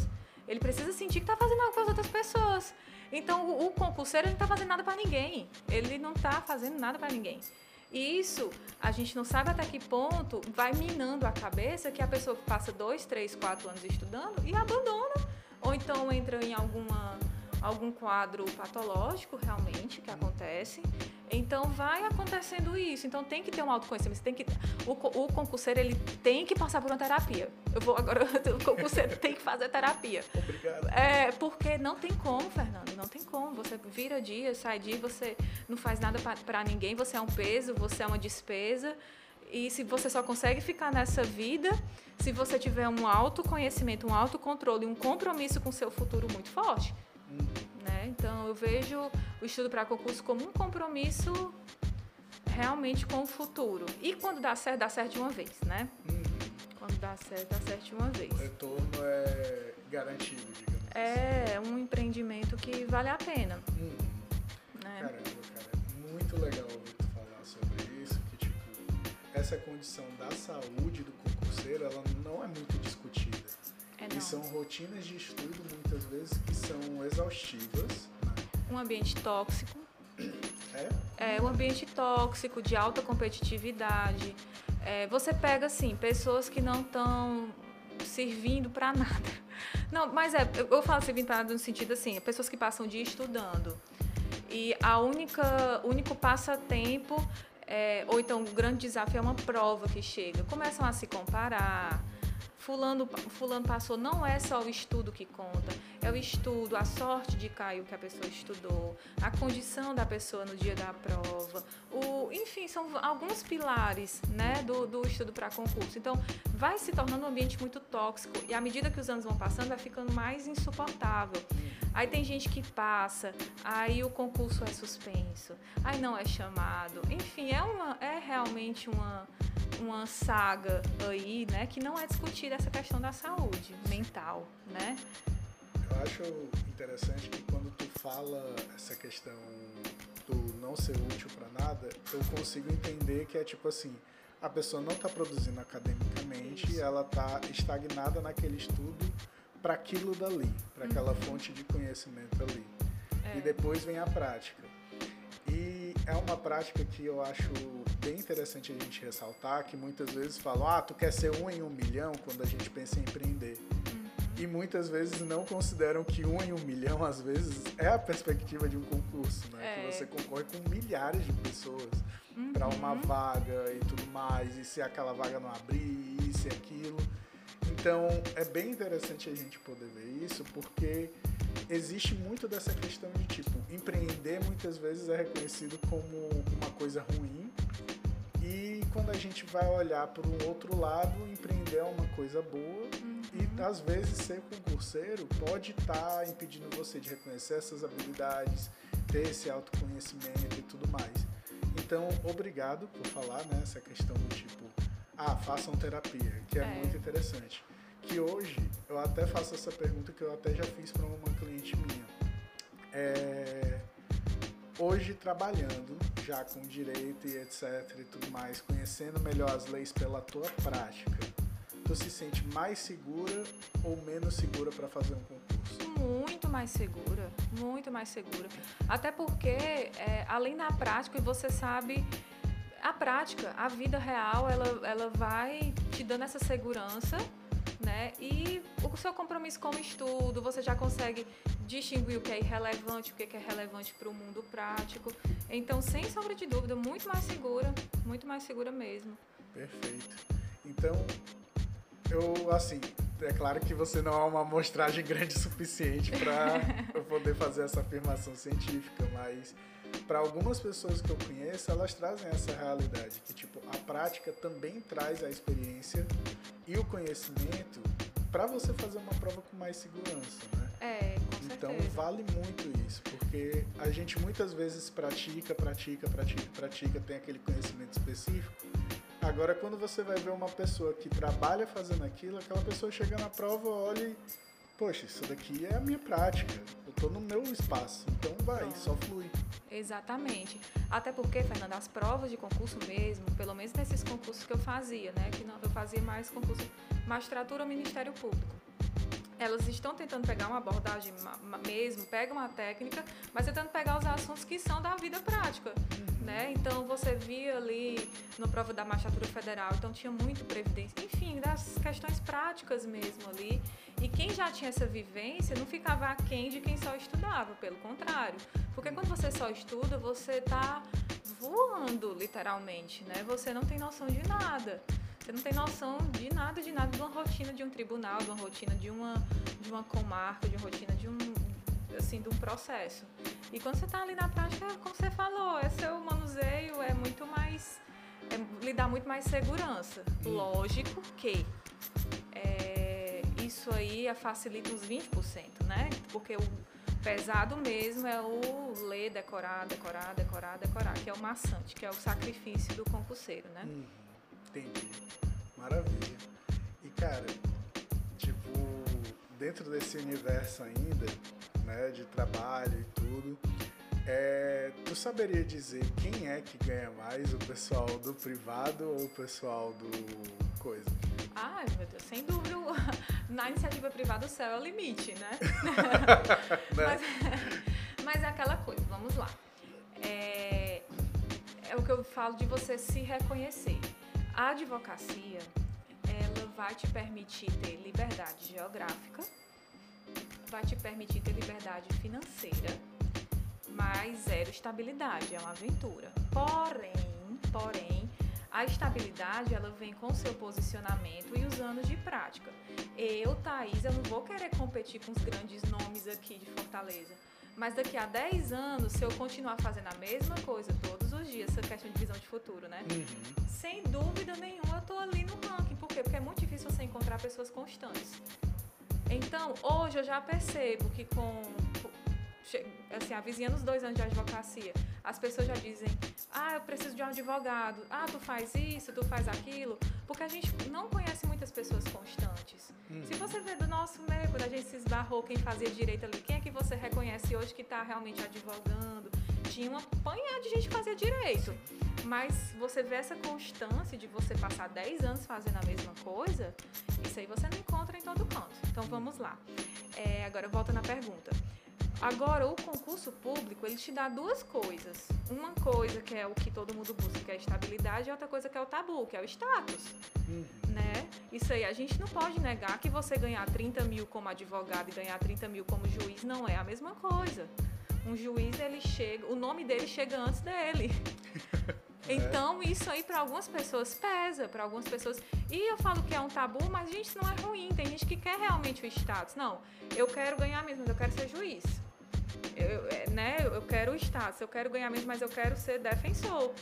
Ele precisa sentir que está fazendo algo para as outras pessoas. Então, o, o concurseiro não está fazendo nada para ninguém. Ele não está fazendo nada para ninguém. E isso, a gente não sabe até que ponto vai minando a cabeça que a pessoa passa dois, três, quatro anos estudando e abandona. Ou então entra em alguma algum quadro patológico realmente que acontece. Então vai acontecendo isso. Então tem que ter um autoconhecimento. Você tem que o, o concurseiro ele tem que passar por uma terapia. Eu vou agora o concurseiro tem que fazer terapia. Obrigado. É porque não tem como, Fernando. Não tem como. Você vira dia, sai dia, você não faz nada para ninguém. Você é um peso, você é uma despesa. E se você só consegue ficar nessa vida se você tiver um autoconhecimento, um autocontrole, um compromisso com o seu futuro muito forte. Né? Então, eu vejo o estudo para concurso como um compromisso realmente com o futuro. E quando dá certo, dá certo de uma vez, né? Uhum. Quando dá certo, dá certo de uma vez. O retorno é garantido, digamos É assim. um empreendimento que vale a pena. Uhum. Né? Caramba, cara, é muito legal ouvir tu falar sobre isso, que tipo, essa condição da saúde do concurseiro, ela não é muito discutida. É, e são rotinas de estudo, muitas vezes, que são exaustivas. Um ambiente tóxico. É? É, um ambiente tóxico, de alta competitividade. É, você pega, assim, pessoas que não estão servindo para nada. Não, mas é, eu falo servindo para nada no sentido assim, pessoas que passam o dia estudando. E a única, único passatempo, é, ou então o grande desafio é uma prova que chega. Começam a se comparar, fulano, fulano passou, não é só o estudo que conta, é o estudo, a sorte de cair o que a pessoa estudou, a condição da pessoa no dia da prova, o, enfim, são alguns pilares né, do, do estudo para concurso. Então, vai se tornando um ambiente muito tóxico e à medida que os anos vão passando, vai ficando mais insuportável. Aí tem gente que passa, aí o concurso é suspenso, aí não é chamado. Enfim, é, uma, é realmente uma uma saga aí, né, que não é discutida essa questão da saúde mental, né? Eu acho interessante que quando tu fala essa questão do não ser útil para nada, eu consigo entender que é tipo assim, a pessoa não está produzindo academicamente, Isso. ela está estagnada naquele estudo para aquilo dali, para aquela uhum. fonte de conhecimento ali. É. E depois vem a prática. E é uma prática que eu acho bem interessante a gente ressaltar, que muitas vezes falam, ah, tu quer ser um em um milhão quando a gente pensa em empreender. E muitas vezes não consideram que um em um milhão, às vezes, é a perspectiva de um concurso, né? É. Que você concorre com milhares de pessoas uhum. para uma vaga e tudo mais, e se aquela vaga não abrir, isso e aquilo. Então, é bem interessante a gente poder ver isso, porque existe muito dessa questão de tipo, empreender muitas vezes é reconhecido como uma coisa ruim. E quando a gente vai olhar para o outro lado, empreender é uma coisa boa. Uhum. E às vezes ser concurseiro pode estar tá impedindo você de reconhecer essas habilidades, ter esse autoconhecimento e tudo mais. Então, obrigado por falar nessa né, questão do tipo, ah, façam terapia, que é, é. muito interessante que hoje eu até faço essa pergunta que eu até já fiz para uma cliente minha. É, hoje trabalhando já com direito e etc e tudo mais, conhecendo melhor as leis pela tua prática, tu se sente mais segura ou menos segura para fazer um concurso? Muito mais segura, muito mais segura. Até porque, é, além da prática, você sabe a prática, a vida real, ela, ela vai te dando essa segurança né? E o seu compromisso com o estudo, você já consegue distinguir o que é irrelevante, o que é relevante para o mundo prático. Então, sem sombra de dúvida, muito mais segura, muito mais segura mesmo. Perfeito. Então, eu, assim, é claro que você não é uma amostragem grande o suficiente para eu poder fazer essa afirmação científica, mas para algumas pessoas que eu conheço, elas trazem essa realidade que tipo a prática também traz a experiência e o conhecimento para você fazer uma prova com mais segurança, né? É, com Então vale muito isso, porque a gente muitas vezes pratica, pratica, pratica, pratica, tem aquele conhecimento específico. Agora quando você vai ver uma pessoa que trabalha fazendo aquilo, aquela pessoa chega na prova, olha e poxa, isso daqui é a minha prática, eu estou no meu espaço, então vai, Pronto. só flui. Exatamente. Até porque, Fernanda, as provas de concurso mesmo, pelo menos nesses concursos que eu fazia, né, que não, eu fazia mais concurso magistratura ou Ministério Público. Elas estão tentando pegar uma abordagem mesmo, pega uma técnica, mas tentando pegar os assuntos que são da vida prática. Uhum né? Então você via ali no prova da magistratura federal, então tinha muito previdência, enfim, das questões práticas mesmo ali. E quem já tinha essa vivência não ficava aquém de quem só estudava, pelo contrário. Porque quando você só estuda, você está voando, literalmente, né? Você não tem noção de nada. Você não tem noção de nada, de nada, de uma rotina de um tribunal, de uma rotina de uma, de uma comarca, de uma rotina de um, assim, de um processo. E quando você está ali na prática, como você falou, é seu manuseio, é muito mais. É, lhe dá muito mais segurança. Lógico que é, isso aí facilita uns 20%, né? Porque o pesado mesmo é o ler, decorar, decorar, decorar, decorar, que é o maçante, que é o sacrifício do concurseiro, né? Hum, entendi. Maravilha. E cara, tipo, dentro desse universo ainda, né, de trabalho e tudo, é, tu saberia dizer quem é que ganha mais, o pessoal do privado ou o pessoal do coisa? Ai, meu Deus, sem dúvida, na iniciativa privada o céu é o limite, né? né? mas, mas é aquela coisa, vamos lá. É, é o que eu falo de você se reconhecer. A advocacia, ela vai te permitir ter liberdade geográfica, vai te permitir ter liberdade financeira, mas zero estabilidade, é uma aventura. Porém, porém, a estabilidade ela vem com o seu posicionamento e os anos de prática. Eu, Thaís, eu não vou querer competir com os grandes nomes aqui de Fortaleza. Mas daqui a 10 anos, se eu continuar fazendo a mesma coisa todos os dias, essa questão de visão de futuro, né? Uhum. Sem dúvida nenhuma, eu tô ali no ranking. Por quê? Porque é muito difícil você encontrar pessoas constantes. Então, hoje eu já percebo que com assim, a vizinha nos dois anos de advocacia, as pessoas já dizem, ah, eu preciso de um advogado, ah, tu faz isso, tu faz aquilo, porque a gente não conhece muitas pessoas constantes. Uhum. Se você vê do nosso meio, quando a gente se esbarrou, quem fazia direito ali, quem é que você reconhece hoje que está realmente advogando? Tinha uma panha de gente que fazia direito. Mas você vê essa constância de você passar 10 anos fazendo a mesma coisa, isso aí você não encontra em todo canto. Então vamos lá. É, agora volta na pergunta. Agora, o concurso público, ele te dá duas coisas. Uma coisa que é o que todo mundo busca, que é a estabilidade, e outra coisa que é o tabu, que é o status. Uhum. Né? Isso aí, a gente não pode negar que você ganhar 30 mil como advogado e ganhar 30 mil como juiz não é a mesma coisa. Um juiz, ele chega, o nome dele chega antes dele. É. Então, isso aí para algumas pessoas pesa, para algumas pessoas. E eu falo que é um tabu, mas gente, isso não é ruim. Tem gente que quer realmente o status. Não, eu quero ganhar mesmo, mas eu quero ser juiz eu, é, né, eu quero o status, eu quero ganhar mesmo, mas eu quero ser defensor.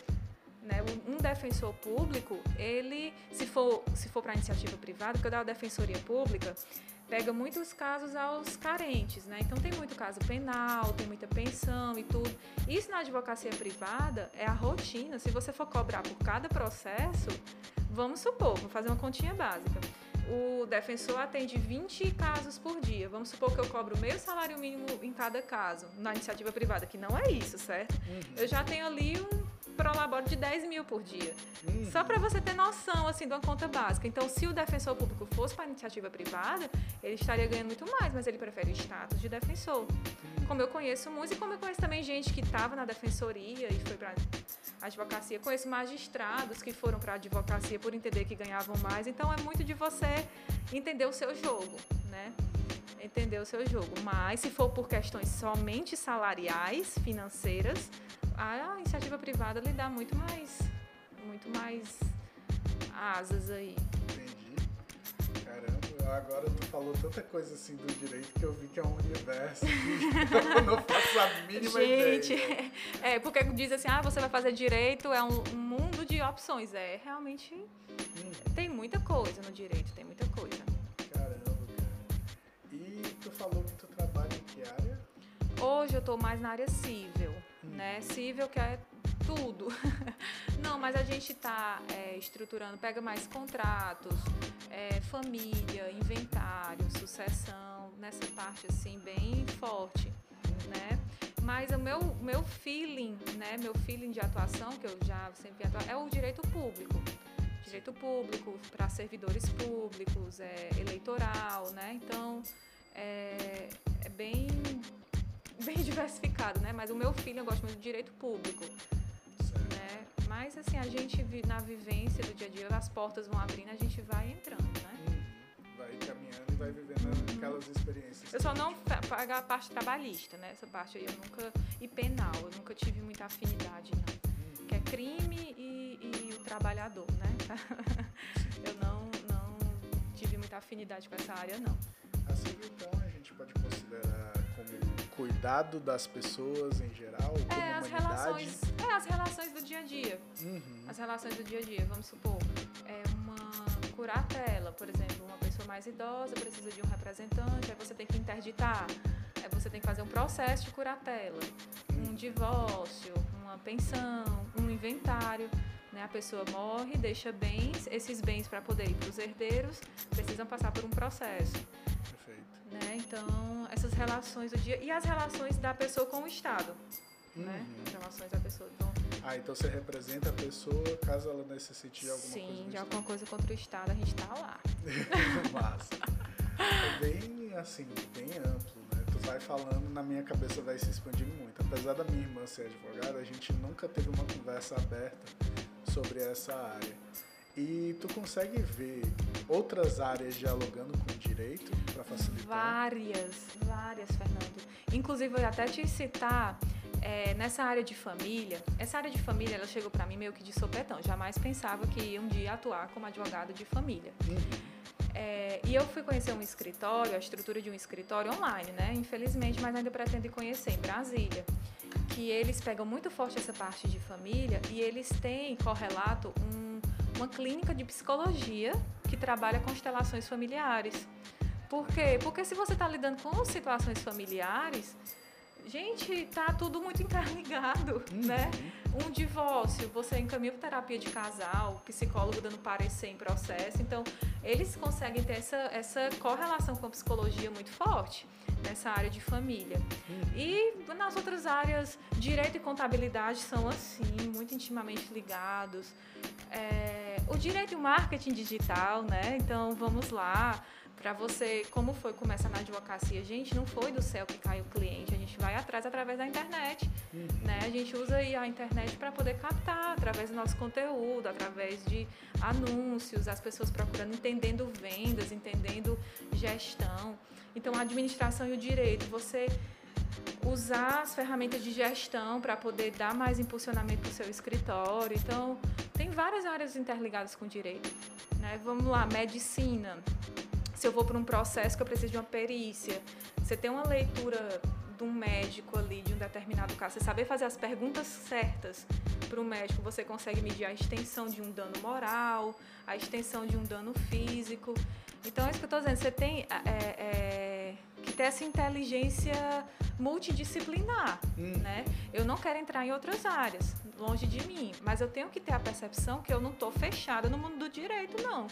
Né? Um defensor público, ele, se for, se for para iniciativa privada, porque eu dou a defensoria pública, pega muitos casos aos carentes, né? Então tem muito caso penal, tem muita pensão e tudo. Isso na advocacia privada é a rotina. Se você for cobrar por cada processo, vamos supor, vou fazer uma continha básica o defensor atende 20 casos por dia. Vamos supor que eu cobro meio salário mínimo em cada caso, na iniciativa privada, que não é isso, certo? Uhum. Eu já tenho ali um prolabore de 10 mil por dia. Uhum. Só para você ter noção, assim, de uma conta básica. Então, se o defensor público fosse para a iniciativa privada, ele estaria ganhando muito mais, mas ele prefere o status de defensor. Uhum. Como eu conheço muitos, e como eu conheço também gente que estava na defensoria e foi para advocacia. Conheço magistrados que foram para a advocacia por entender que ganhavam mais. Então é muito de você entender o seu jogo, né? Entender o seu jogo. Mas se for por questões somente salariais, financeiras, a iniciativa privada lhe dá muito mais, muito mais asas aí agora tu falou tanta coisa assim do direito que eu vi que é um universo que eu não faço a mínima Gente, ideia. é porque diz assim, ah, você vai fazer direito, é um, um mundo de opções. É, realmente hum. tem muita coisa no direito, tem muita coisa. Caramba, cara. E tu falou que tu trabalha em que área? Hoje eu tô mais na área civil. Né? Civil que é tudo. Não, mas a gente está é, estruturando, pega mais contratos, é, família, inventário, sucessão, nessa parte assim bem forte, né? Mas o meu, meu feeling, né, meu feeling de atuação, que eu já sempre atuo, é o direito público. Direito público para servidores públicos, é, eleitoral, né? Então, é, é bem, bem diversificado, né? Mas o meu filho, eu gosto muito de direito público Mas assim, a gente na vivência do dia a dia, as portas vão abrindo, a gente vai entrando, né? Uhum. Vai caminhando e vai vivendo aquelas experiências. Eu só não pago a parte trabalhista, né? Essa parte aí eu nunca. E penal, eu nunca tive muita afinidade, não. Uhum. Que é crime e, e o trabalhador, né? eu não, não tive muita afinidade com essa área, não. Assim, então, a gente pode considerar como cuidado das pessoas em geral, é, as relações, é, as relações do dia a dia. Uhum. As relações do dia a dia, vamos supor, é uma curatela, por exemplo, uma pessoa mais idosa precisa de um representante, aí você tem que interditar, aí você tem que fazer um processo de curatela, um divórcio, uma pensão, um inventário. Né? A pessoa morre, deixa bens, esses bens para poder ir para os herdeiros precisam passar por um processo. Né? Então, essas relações do dia. E as relações da pessoa com o Estado. Né? Uhum. Né? As relações da pessoa. Então, ah, então você representa a pessoa caso ela necessite de alguma sim, coisa. Sim, de alguma coisa contra o Estado, a gente está lá. Massa. É bem assim, bem amplo, né? Tu vai falando, na minha cabeça vai se expandindo muito. Apesar da minha irmã ser advogada, a gente nunca teve uma conversa aberta sobre essa área. E tu consegue ver outras áreas dialogando com o direito para facilitar? Várias, várias, Fernando. Inclusive, eu até te citar é, nessa área de família. Essa área de família, ela chegou para mim meio que de sopetão. Jamais pensava que ia um dia atuar como advogado de família. Uhum. É, e eu fui conhecer um escritório, a estrutura de um escritório online, né? Infelizmente, mas ainda pretendo conhecer em Brasília. Que eles pegam muito forte essa parte de família e eles têm correlato um uma clínica de psicologia que trabalha constelações familiares. Por quê? Porque se você está lidando com situações familiares, gente, tá tudo muito interligado, uhum. né? Um divórcio, você encaminha para terapia de casal, psicólogo dando parecer em processo. Então, eles conseguem ter essa, essa correlação com a psicologia muito forte nessa área de família. Uhum. E nas outras áreas, direito e contabilidade são assim, muito intimamente ligados. É, o direito e o marketing digital, né? Então vamos lá. Para você, como foi começar na advocacia, gente, não foi do céu que caiu o cliente, a gente vai atrás através da internet, uhum. né? A gente usa a internet para poder captar através do nosso conteúdo, através de anúncios, as pessoas procurando, entendendo vendas, entendendo gestão. Então, a administração e o direito, você usar as ferramentas de gestão para poder dar mais impulsionamento para o seu escritório. Então, tem várias áreas interligadas com o direito. Né? Vamos lá, medicina. Se eu vou para um processo que eu preciso de uma perícia, você tem uma leitura de um médico ali, de um determinado caso, você saber fazer as perguntas certas para o médico, você consegue medir a extensão de um dano moral, a extensão de um dano físico. Então, é isso que eu estou dizendo. Você tem é, é, ter essa inteligência multidisciplinar, hum. né? Eu não quero entrar em outras áreas, longe de mim, mas eu tenho que ter a percepção que eu não estou fechada no mundo do direito, não.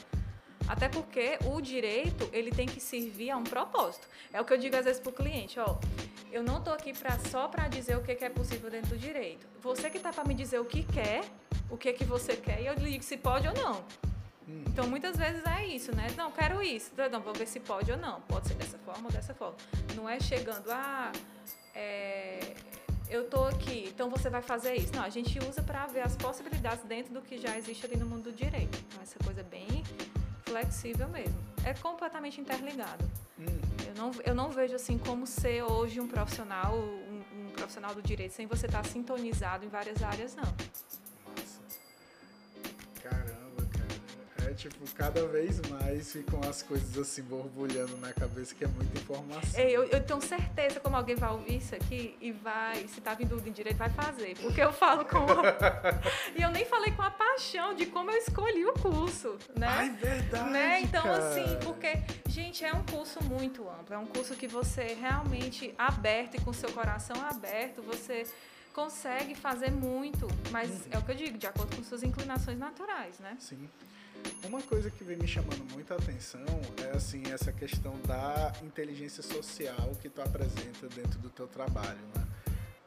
Até porque o direito, ele tem que servir a um propósito. É o que eu digo às vezes para o cliente, ó, eu não estou aqui pra, só para dizer o que, que é possível dentro do direito. Você que está para me dizer o que quer, o que que você quer, e eu lhe digo se pode ou não. Hum. Então, muitas vezes é isso, né? Não, quero isso. Não, vou ver se pode ou não. Pode ser dessa forma ou dessa forma. Não é chegando, ah, é, eu tô aqui, então você vai fazer isso. Não, a gente usa para ver as possibilidades dentro do que já existe ali no mundo do direito. Então, essa coisa bem flexível mesmo. É completamente interligado. Hum. Eu, não, eu não vejo assim como ser hoje um profissional, um, um profissional do direito sem você estar tá sintonizado em várias áreas, não. Massa. Caramba tipo, cada vez mais ficam as coisas assim borbulhando na cabeça, que é muita informação. Eu, eu tenho certeza como alguém vai ouvir isso aqui e vai, se tá vindo em direito, vai fazer. Porque eu falo com. e eu nem falei com a paixão de como eu escolhi o curso, né? Ai, verdade. Né? Então, cara. assim, porque, gente, é um curso muito amplo. É um curso que você realmente aberto e com seu coração aberto, você consegue fazer muito, mas uhum. é o que eu digo, de acordo com suas inclinações naturais, né? Sim. Uma coisa que vem me chamando muita atenção é assim essa questão da inteligência social que tu apresenta dentro do teu trabalho, né?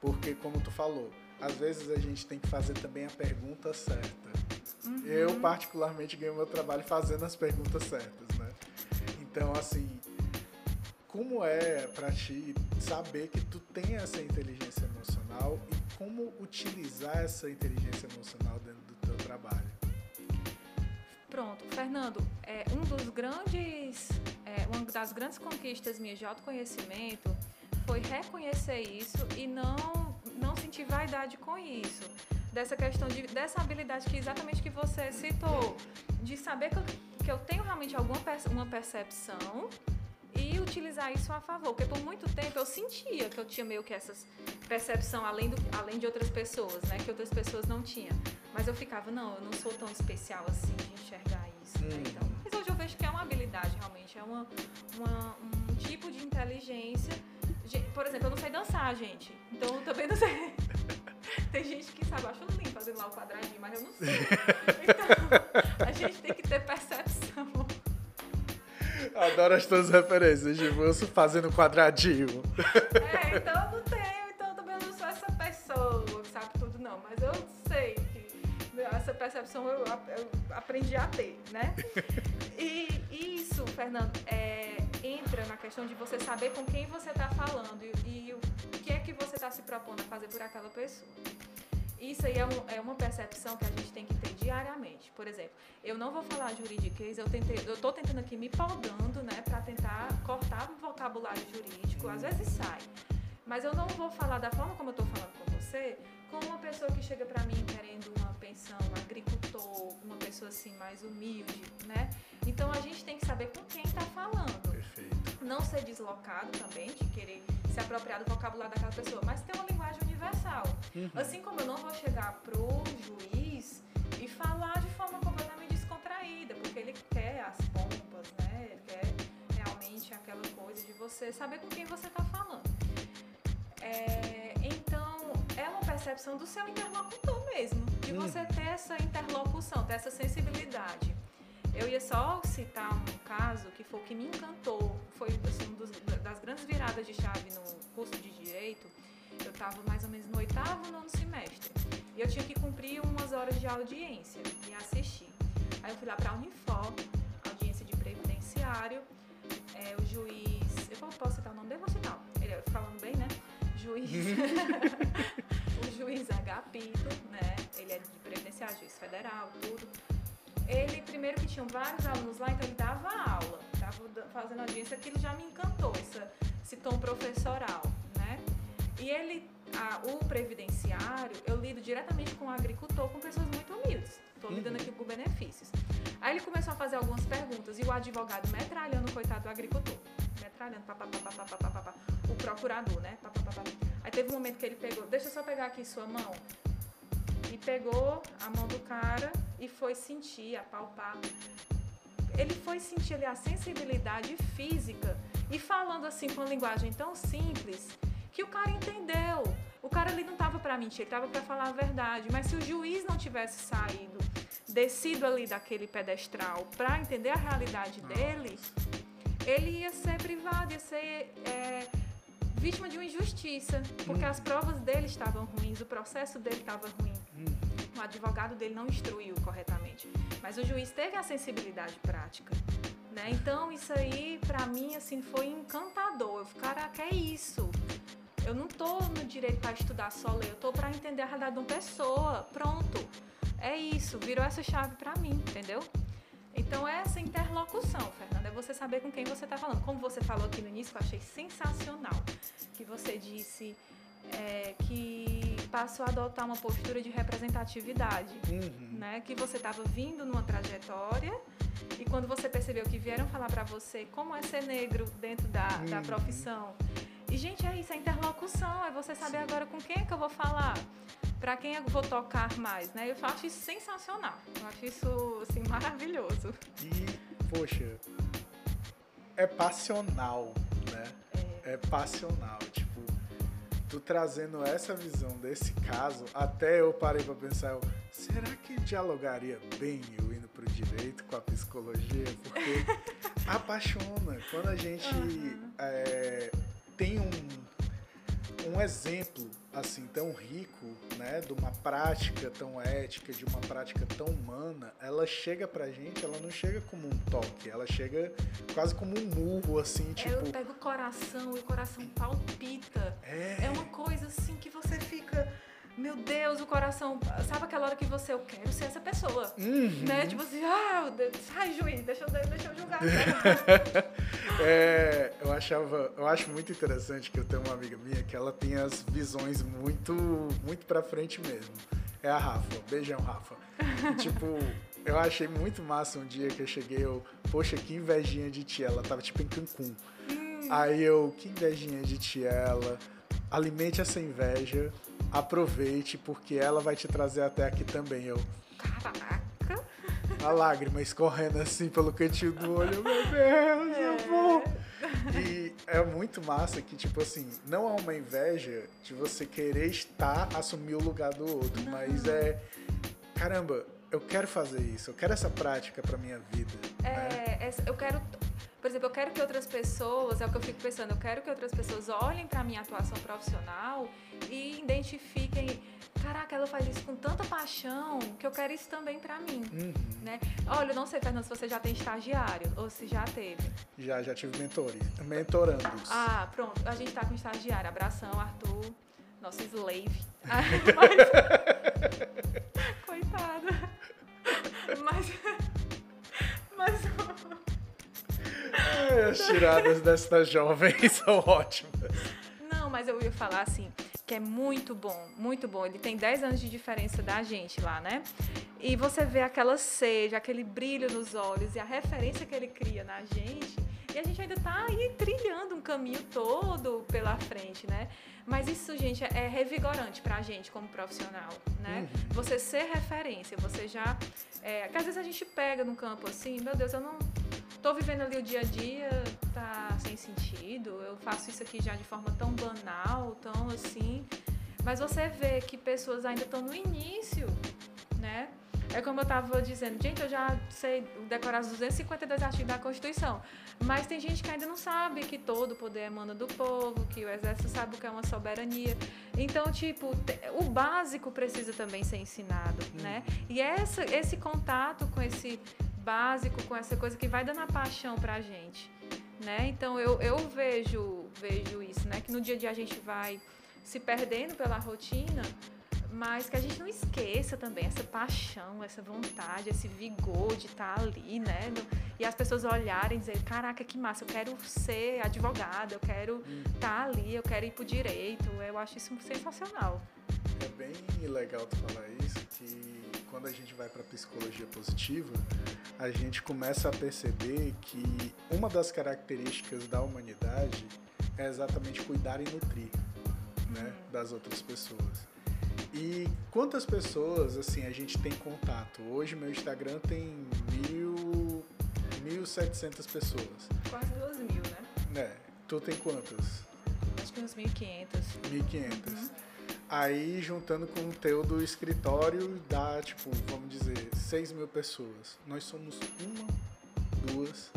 Porque como tu falou, às vezes a gente tem que fazer também a pergunta certa. Uhum. Eu particularmente ganho meu trabalho fazendo as perguntas certas, né? Então assim, como é para ti saber que tu tem essa inteligência emocional e como utilizar essa inteligência emocional dentro do teu trabalho. Pronto, Fernando, é, um dos grandes, é, uma das grandes conquistas minhas de autoconhecimento foi reconhecer isso e não, não sentir vaidade com isso. Dessa questão de, dessa habilidade que exatamente que você citou, de saber que eu, que eu tenho realmente alguma uma percepção e utilizar isso a favor. Porque por muito tempo eu sentia que eu tinha meio que essa percepção além, do, além de outras pessoas, né? Que outras pessoas não tinham. Mas eu ficava, não, eu não sou tão especial assim. Né? Então, mas hoje eu vejo que é uma habilidade realmente, é uma, uma, um tipo de inteligência. Por exemplo, eu não sei dançar, gente. Então eu também não sei. Tem gente que sabe, acho lindo fazendo lá o quadradinho, mas eu não sei. Então, a gente tem que ter percepção. Adoro as tuas referências, tipo, eu fazendo quadradinho. É, então eu não tenho, então eu também não sou essa pessoa que sabe tudo, não. Mas eu essa percepção eu, eu aprendi a ter, né? E isso, Fernando, é, entra na questão de você saber com quem você está falando e, e o que é que você está se propondo a fazer por aquela pessoa. Isso aí é, um, é, uma percepção que a gente tem que ter diariamente. Por exemplo, eu não vou falar juridiquês, eu estou tentando aqui me podando, né, para tentar cortar o vocabulário jurídico. Às vezes sai, mas eu não vou falar da forma como eu estou falando com você, como uma pessoa que chega para mim querendo uma pensão, um agricultor, uma pessoa assim mais humilde, né? Então a gente tem que saber com quem está falando. Perfeito. Não ser deslocado também, de querer se apropriar do vocabulário daquela pessoa, mas ter uma linguagem universal. Uhum. Assim como eu não vou chegar pro juiz e falar de forma completamente descontraída, porque ele quer as pompas, né? Ele quer realmente aquela coisa de você saber com quem você está falando. É, então, é uma percepção do seu interlocutor mesmo, de uhum. você ter essa interlocução, ter essa sensibilidade. Eu ia só citar um caso que foi o que me encantou, foi assim, um dos, das grandes viradas de chave no curso de Direito. Eu estava mais ou menos no oitavo, nono semestre. E eu tinha que cumprir umas horas de audiência e assistir. Aí eu fui lá para a Unifor, audiência de previdenciário. É, o juiz, eu posso citar o nome dele? Vou citar. Ele falando bem, né? Juiz. o juiz Agapito, né? Ele é de previdenciário, juiz federal, tudo ele, primeiro que tinham vários alunos lá, então ele dava aula, estava fazendo audiência, aquilo já me encantou, essa, esse tom professoral, né? E ele, a, o previdenciário, eu lido diretamente com o agricultor, com pessoas muito humildes. Estou lidando uhum. aqui com benefícios. Aí ele começou a fazer algumas perguntas e o advogado metralhando, coitado do agricultor. Metralhando, papapá, papapá, o procurador, né? Papapá. Aí teve um momento que ele pegou, deixa eu só pegar aqui sua mão e pegou a mão do cara e foi sentir, apalpar. Ele foi sentir ali a sensibilidade física e falando assim com uma linguagem tão simples que o cara entendeu. O cara ali não estava para mentir, ele estava para falar a verdade. Mas se o juiz não tivesse saído, descido ali daquele pedestral para entender a realidade dele, ele ia ser privado, ia ser é, vítima de uma injustiça, porque as provas dele estavam ruins, o processo dele estava ruim o advogado dele não instruiu corretamente. Mas o juiz teve a sensibilidade prática. Né? Então, isso aí, para mim, assim, foi encantador. Eu falei, cara, que é isso? Eu não tô no direito para estudar só ler, eu tô para entender a realidade de uma pessoa. Pronto. É isso, virou essa chave para mim, entendeu? Então, é essa interlocução, Fernanda, é você saber com quem você está falando. Como você falou aqui no início, eu achei sensacional, que você disse é, que passou a adotar uma postura de representatividade, uhum. né? Que você estava vindo numa trajetória e quando você percebeu que vieram falar para você como é ser negro dentro da, uhum. da profissão. E, gente, é isso, é interlocução, é você saber Sim. agora com quem é que eu vou falar, para quem eu vou tocar mais, né? Eu acho isso sensacional, eu acho isso, assim, maravilhoso. E, poxa, é passional, né? É, é passional, tipo, tu trazendo essa visão desse caso, até eu parei para pensar, eu, será que dialogaria bem eu indo pro direito com a psicologia? Porque apaixona. Quando a gente uhum. é, tem um, um exemplo assim tão rico, né, de uma prática tão ética, de uma prática tão humana, ela chega pra gente, ela não chega como um toque, ela chega quase como um murro assim, tipo, eu pego o coração e o coração palpita. É, é uma coisa assim que você fica meu Deus, o coração. Sabe aquela hora que você, eu quero ser essa pessoa? Uhum. Né? Tipo assim, ah, sai, juiz, deixa eu, deixa eu julgar. é, eu achava, eu acho muito interessante que eu tenho uma amiga minha que ela tem as visões muito, muito pra frente mesmo. É a Rafa. Beijão, Rafa. tipo, eu achei muito massa um dia que eu cheguei, eu, poxa, que invejinha de ti. Ela tava tipo em Cancún. Hum. Aí eu, que invejinha de ti ela. Alimente essa inveja aproveite, porque ela vai te trazer até aqui também. Eu, caraca! A lágrima escorrendo assim pelo cantinho do olho, meu Deus, é. eu vou! E é muito massa que, tipo assim, não há uma inveja de você querer estar, assumir o lugar do outro, não. mas é, caramba, eu quero fazer isso, eu quero essa prática pra minha vida. É, né? eu quero por exemplo, eu quero que outras pessoas, é o que eu fico pensando, eu quero que outras pessoas olhem para minha atuação profissional e identifiquem, caraca, ela faz isso com tanta paixão que eu quero isso também para mim, uhum. né? Olha, eu não sei, Fernando, se você já tem estagiário ou se já teve. Já, já tive mentores, mentorando. Ah, pronto, a gente tá com estagiário, abração, Arthur, nosso slave. Coitada. Mas... Mas... As tiradas desta jovem são ótimas. Não, mas eu ia falar assim, que é muito bom, muito bom. Ele tem 10 anos de diferença da gente lá, né? E você vê aquela sede, aquele brilho nos olhos e a referência que ele cria na gente. E a gente ainda tá aí trilhando um caminho todo pela frente, né? Mas isso, gente, é revigorante pra gente como profissional, né? Uhum. Você ser referência, você já. É, que às vezes a gente pega num campo assim, meu Deus, eu não tô vivendo ali o dia a dia, tá sem sentido, eu faço isso aqui já de forma tão banal, tão assim. Mas você vê que pessoas ainda estão no início, né? É como eu estava dizendo, gente, eu já sei decorar os 252 artigos da Constituição, mas tem gente que ainda não sabe que todo o poder emana do povo, que o exército sabe o que é uma soberania. Então, tipo, o básico precisa também ser ensinado, né? E essa, esse contato com esse básico, com essa coisa que vai dando a paixão pra gente, né? Então eu, eu vejo, vejo isso, né? Que no dia a dia a gente vai se perdendo pela rotina, mas que a gente não esqueça também essa paixão, essa vontade, esse vigor de estar tá ali, né? E as pessoas olharem e dizer, caraca, que massa, eu quero ser advogada, eu quero estar tá ali, eu quero ir pro direito. Eu acho isso sensacional. É bem legal tu falar isso, que quando a gente vai para psicologia positiva, a gente começa a perceber que uma das características da humanidade é exatamente cuidar e nutrir, né, das outras pessoas. E quantas pessoas assim a gente tem contato? Hoje meu Instagram tem mil, 1.700 pessoas. Quase duas mil, né? Né? Tu tem quantas? Acho que uns 1.500. 1.500. Uhum. Aí, juntando com o teu do escritório, dá, tipo, vamos dizer, 6 mil pessoas. Nós somos uma, duas.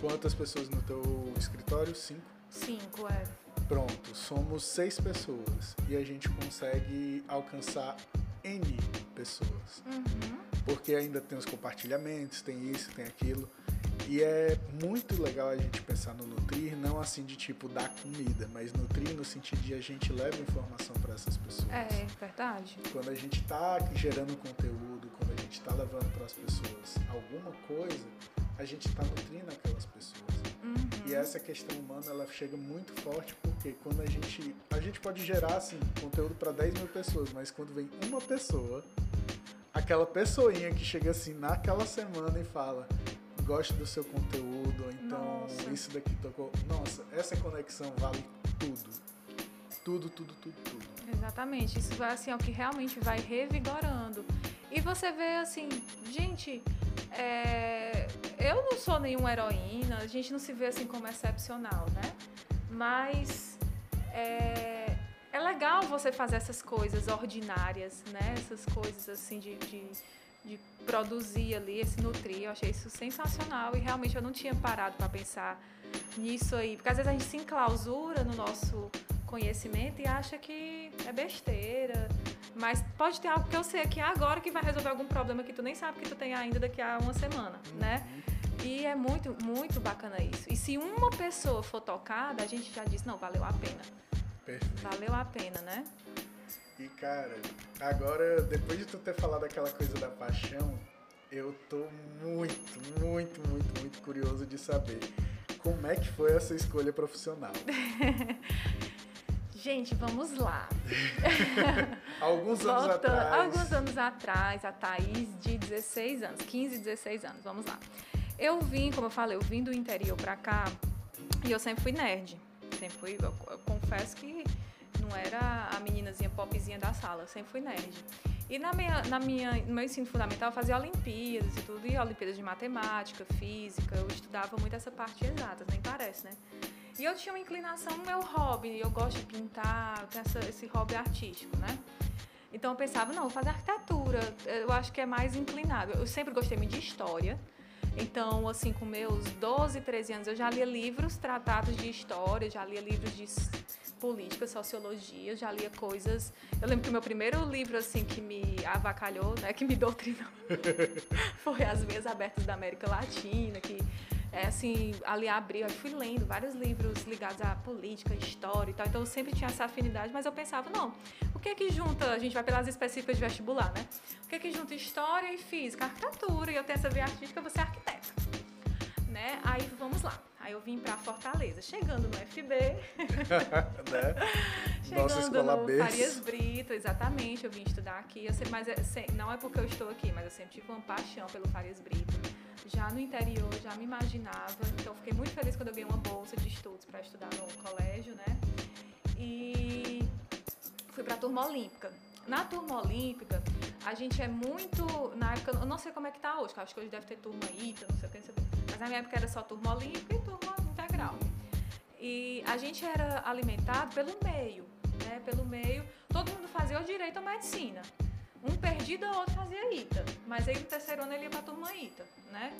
Quantas pessoas no teu escritório? Cinco? Cinco, é. Pronto, somos seis pessoas. E a gente consegue alcançar N pessoas. Uhum. Porque ainda tem os compartilhamentos, tem isso, tem aquilo. E é muito legal a gente pensar no nutrir, não assim de tipo dar comida, mas nutrir no sentido de a gente leva informação para essas pessoas. É, verdade. Quando a gente está gerando conteúdo, quando a gente está levando para as pessoas alguma coisa, a gente está nutrindo aquelas pessoas. Uhum. E essa questão humana ela chega muito forte porque quando a gente a gente pode gerar assim conteúdo para 10 mil pessoas, mas quando vem uma pessoa, aquela pessoinha que chega assim naquela semana e fala gosto do seu conteúdo, então Nossa. isso daqui tocou. Nossa, essa conexão vale tudo. Tudo, tudo, tudo, tudo. Exatamente. Isso vai assim, é o que realmente vai revigorando. E você vê assim, gente, é... eu não sou nenhuma heroína, a gente não se vê assim como excepcional, né? Mas é, é legal você fazer essas coisas ordinárias, né? Essas coisas assim de, de de produzir ali, esse nutrir. Eu achei isso sensacional e realmente eu não tinha parado para pensar nisso aí. Porque às vezes a gente se enclausura no nosso conhecimento e acha que é besteira. Mas pode ter algo que eu sei aqui agora que vai resolver algum problema que tu nem sabe que tu tem ainda daqui a uma semana, né? E é muito, muito bacana isso. E se uma pessoa for tocada, a gente já disse, não, valeu a pena. Perfeito. Valeu a pena, né? E cara, agora, depois de tu ter falado aquela coisa da paixão, eu tô muito, muito, muito, muito curioso de saber como é que foi essa escolha profissional. Gente, vamos lá. alguns anos atrás. Alguns anos atrás, a Thaís de 16 anos, 15, 16 anos, vamos lá. Eu vim, como eu falei, eu vim do interior pra cá e eu sempre fui nerd. Sempre fui, eu, eu confesso que não era a meninazinha popzinha da sala, sempre fui nerd. E na minha, na minha, no meu ensino fundamental eu fazia Olimpíadas e tudo, e Olimpíadas de Matemática, Física, eu estudava muito essa parte exata, nem parece, né? E eu tinha uma inclinação meu hobby, eu gosto de pintar, eu tenho essa, esse hobby artístico, né? Então eu pensava, não, vou fazer arquitetura, eu acho que é mais inclinado. Eu sempre gostei muito de história, então, assim, com meus 12, 13 anos, eu já lia livros tratados de história, já lia livros de política, sociologia, já lia coisas. Eu lembro que o meu primeiro livro, assim, que me avacalhou, né, que me doutrinou, foi As Meias Abertas da América Latina, que é, assim, ali abriu, eu fui lendo vários livros ligados à política, história e tal, então eu sempre tinha essa afinidade, mas eu pensava, não, o que é que junta, a gente vai pelas específicas de vestibular, né? O que é que junta história e física? Arquitetura, e eu tenho essa via artística, você é arquiteta, né? Aí, vamos lá. Aí eu vim para Fortaleza, chegando no FB, né? chegando Nossa escola no Farias Brito, exatamente, eu vim estudar aqui, eu sei, mas é, não é porque eu estou aqui, mas eu sempre tive uma paixão pelo Farias Brito já no interior, já me imaginava. Então, fiquei muito feliz quando eu ganhei uma bolsa de estudos para estudar no colégio, né? E fui para a turma olímpica. Na turma olímpica, a gente é muito. Na época, eu não sei como é que tá hoje, acho que hoje deve ter turma ITA, não sei o que, não sei o que. Mas na minha época era só turma olímpica e turma integral. E a gente era alimentado pelo meio, né? Pelo meio. Todo mundo fazia o direito à medicina. Um perdido, o outro fazia ITA. Mas aí no terceiro ano ele ia pra turma ITA, né?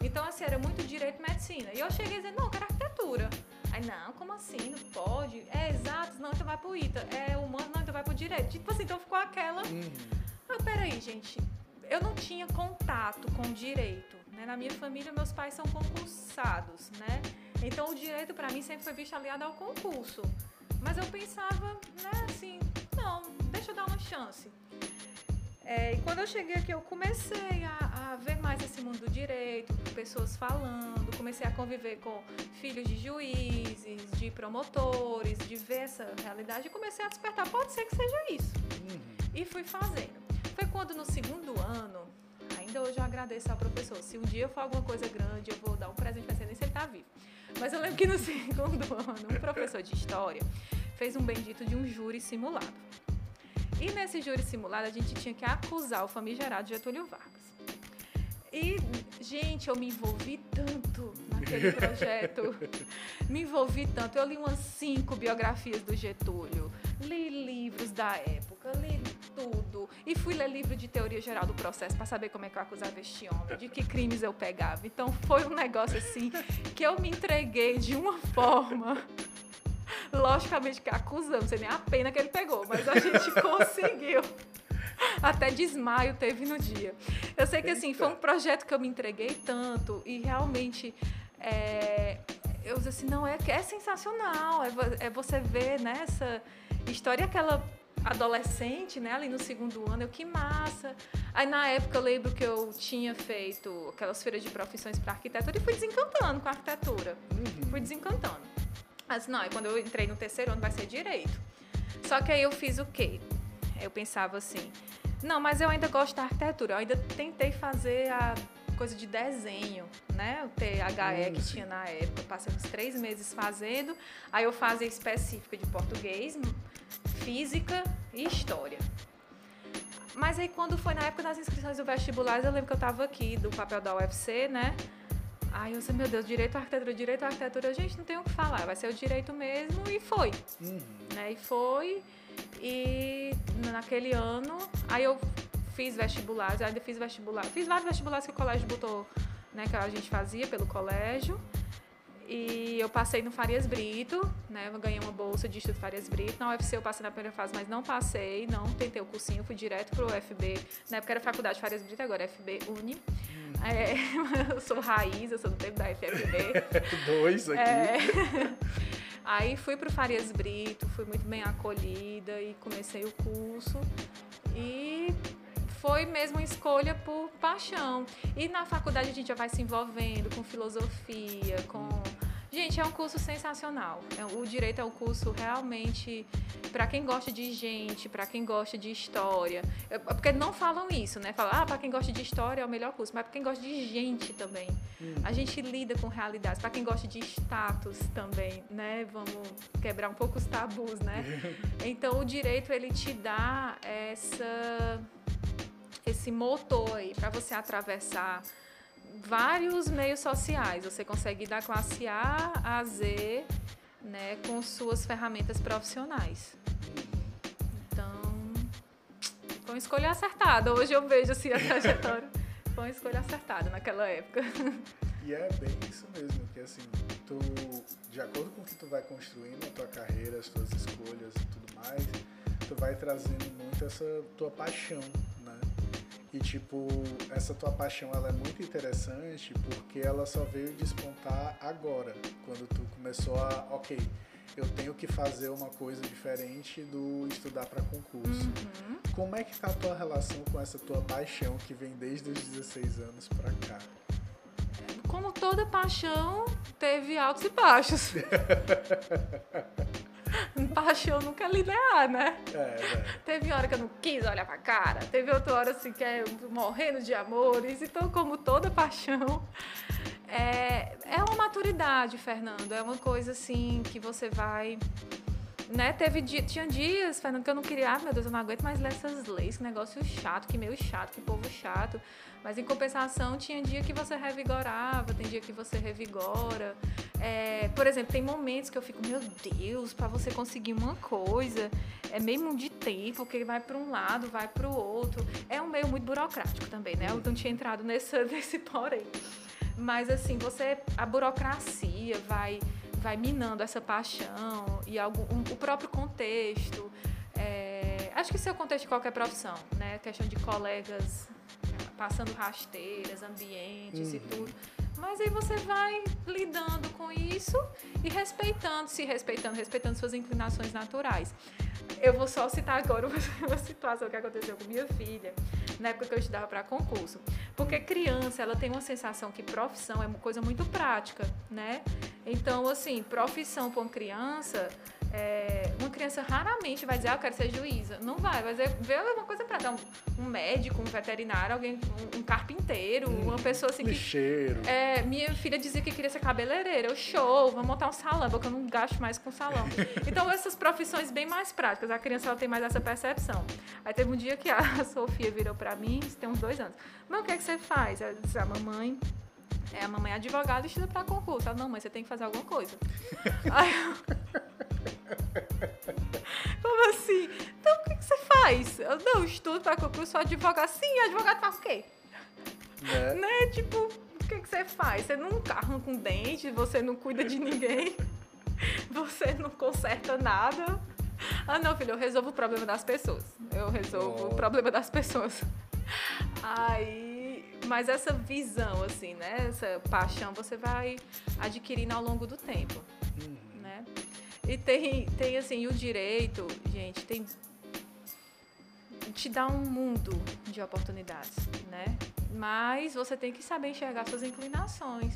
Então, assim, era muito direito medicina. E eu cheguei dizendo, não, eu quero arquitetura. Aí, não, como assim? Não pode? É exato, não, então vai pro ITA. É humano, não, então vai pro direito. Tipo assim, então ficou aquela. Uhum. Ah, peraí, gente. Eu não tinha contato com direito. Né? Na minha família, meus pais são concursados, né? Então, o direito para mim sempre foi visto aliado ao concurso. Mas eu pensava, né, assim, não, deixa eu dar uma chance. É, e quando eu cheguei aqui, eu comecei a, a, ver mais esse mundo do direito, pessoas falando, comecei a conviver com filhos de juízes, de promotores, de ver essa realidade e comecei a despertar. Pode ser que seja isso. Uhum. E fui fazendo. Foi quando no segundo ano, ainda hoje eu agradeço ao professor. Se um dia eu for alguma coisa grande, eu vou dar um presente para nem se ele está vivo. Mas eu lembro que no segundo ano, um professor de história fez um bendito de um júri simulado. E nesse júri simulado, a gente tinha que acusar o famigerado Getúlio Vargas. E, gente, eu me envolvi tanto naquele projeto. me envolvi tanto. Eu li umas cinco biografias do Getúlio, li livros da época, li tudo. E fui ler livro de teoria geral do processo para saber como é que eu acusava este homem, de que crimes eu pegava. Então foi um negócio assim que eu me entreguei de uma forma Logicamente que acusamos, não sei nem a pena que ele pegou, mas a gente conseguiu. Até desmaio teve no dia. Eu sei que assim, foi um projeto que eu me entreguei tanto e realmente é, eu disse assim, não, é, é sensacional. É, é você ver nessa né, história aquela adolescente, né, ali no segundo ano, eu que massa. Aí na época eu lembro que eu tinha feito aquelas feiras de profissões para arquitetura e fui desencantando com a arquitetura. Uhum. Fui desencantando. Mas não, e quando eu entrei no terceiro ano vai ser direito. Só que aí eu fiz o quê? Eu pensava assim, não, mas eu ainda gosto da arquitetura. Eu ainda tentei fazer a coisa de desenho, né? O THE que tinha na época. passei uns três meses fazendo. Aí eu fazia específica de português, física e história. Mas aí quando foi na época das inscrições do vestibular, eu lembro que eu estava aqui do papel da UFC, né? Aí eu disse, meu Deus, direito à arquitetura, direito à arquitetura, gente não tem o que falar, vai ser o direito mesmo e foi. Uhum. Né? E foi. E naquele ano, aí eu fiz vestibular, ainda fiz vestibular, fiz vários vestibulares que o colégio botou, né, que a gente fazia pelo colégio. E eu passei no Farias Brito, né? Eu ganhei uma bolsa de estudo Farias Brito. Na UFC eu passei na primeira fase, mas não passei, não tentei o cursinho, fui direto pro UFB. Na época era Faculdade Farias Brito, agora é FB Uni. Hum. É, eu sou raiz, eu sou do tempo da FFB. Dois aqui. É, Aí fui para o Farias Brito, fui muito bem acolhida e comecei o curso. E foi mesmo escolha por paixão. E na faculdade a gente já vai se envolvendo com filosofia, com Gente, é um curso sensacional. É, o direito é um curso realmente para quem gosta de gente, para quem gosta de história. É, porque não falam isso, né? Falam, ah, para quem gosta de história é o melhor curso, mas para quem gosta de gente também. Hum. A gente lida com realidades. Para quem gosta de status também, né? Vamos quebrar um pouco os tabus, né? Então, o direito ele te dá essa esse motor aí para você atravessar vários meios sociais. Você consegue ir da classe A a Z né, com suas ferramentas profissionais. Então, foi uma escolha acertada. Hoje eu vejo assim a trajetória. Foi uma escolha acertada naquela época. E é bem isso mesmo, que assim, tu, de acordo com o que tu vai construindo a tua carreira, as tuas escolhas e tudo mais, tu vai trazendo muito essa tua paixão e tipo, essa tua paixão ela é muito interessante porque ela só veio despontar agora, quando tu começou a, ok, eu tenho que fazer uma coisa diferente do estudar para concurso. Uhum. Como é que tá a tua relação com essa tua paixão que vem desde os 16 anos para cá? Como toda paixão, teve altos e baixos. paixão nunca é linear, né? É, é. Teve hora que eu não quis olhar pra cara, teve outra hora assim que é morrendo de amores. Então, como toda paixão, é, é uma maturidade, Fernando. É uma coisa assim que você vai né, teve tinha dias, Fernando, que eu não queria, ah, meu Deus, eu não aguento mais ler essas leis, que negócio chato, que meio chato, que povo chato. Mas em compensação, tinha dia que você revigorava, tem dia que você revigora. É, por exemplo, tem momentos que eu fico, meu Deus, para você conseguir uma coisa, é mesmo de tempo, que vai para um lado, vai para o outro. É um meio muito burocrático também, né? Eu não tinha entrado nessa, nesse porém. Mas assim, você a burocracia vai vai minando essa paixão e algum, um, o próprio contexto. É, acho que isso é o contexto de qualquer profissão, né? questão de colegas passando rasteiras, ambientes uhum. e tudo. Mas aí você vai lidando com isso e respeitando, se respeitando, respeitando suas inclinações naturais. Eu vou só citar agora uma situação que aconteceu com minha filha, na época que eu estudava para concurso. Porque criança, ela tem uma sensação que profissão é uma coisa muito prática, né? Então, assim, profissão uma criança é, uma criança raramente vai dizer, ah, eu quero ser juíza. Não vai, vai dizer, vê uma coisa para dar um, um, médico, um veterinário, alguém, um, um carpinteiro, hum, uma pessoa assim lixeiro. que. É, minha filha dizia que queria ser cabeleireira. Eu, show, vamos montar um salão, porque eu não gasto mais com salão. então, essas profissões bem mais práticas, a criança ela tem mais essa percepção. Aí teve um dia que a Sofia virou para mim, isso tem uns dois anos. Mas o que é que você faz? Ela disse, a mamãe. É, a mamãe é advogada e estuda para concurso. Ela, não, mãe, você tem que fazer alguma coisa. Aí eu... Como assim? Então o que, que você faz? Eu não estudo para concurso, sou advogado. Sim, advogado faz o quê? Né? né? Tipo, o que, que você faz? Você não arranca um dente, você não cuida de ninguém, você não conserta nada. Ah, não, filho, eu resolvo o problema das pessoas. Eu resolvo oh. o problema das pessoas. Aí, mas essa visão, assim, né? Essa paixão você vai adquirindo ao longo do tempo. Uhum. E tem, tem assim, o direito, gente, tem te dá um mundo de oportunidades, né? Mas você tem que saber enxergar suas inclinações.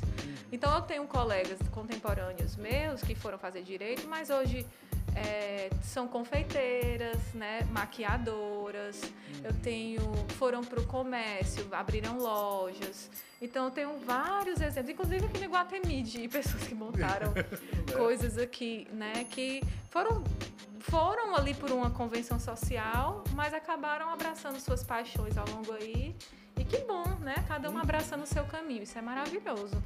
Então eu tenho colegas contemporâneos meus que foram fazer direito, mas hoje é, são confeiteiras, né, maquiadoras. Eu tenho, foram para o comércio, abriram lojas. Então eu tenho vários exemplos, inclusive aqui no Iguatemi, de pessoas que montaram é. coisas aqui, né, que foram foram ali por uma convenção social, mas acabaram abraçando suas paixões ao longo aí. E que bom, né? Cada um uhum. abraçando o seu caminho. Isso é maravilhoso.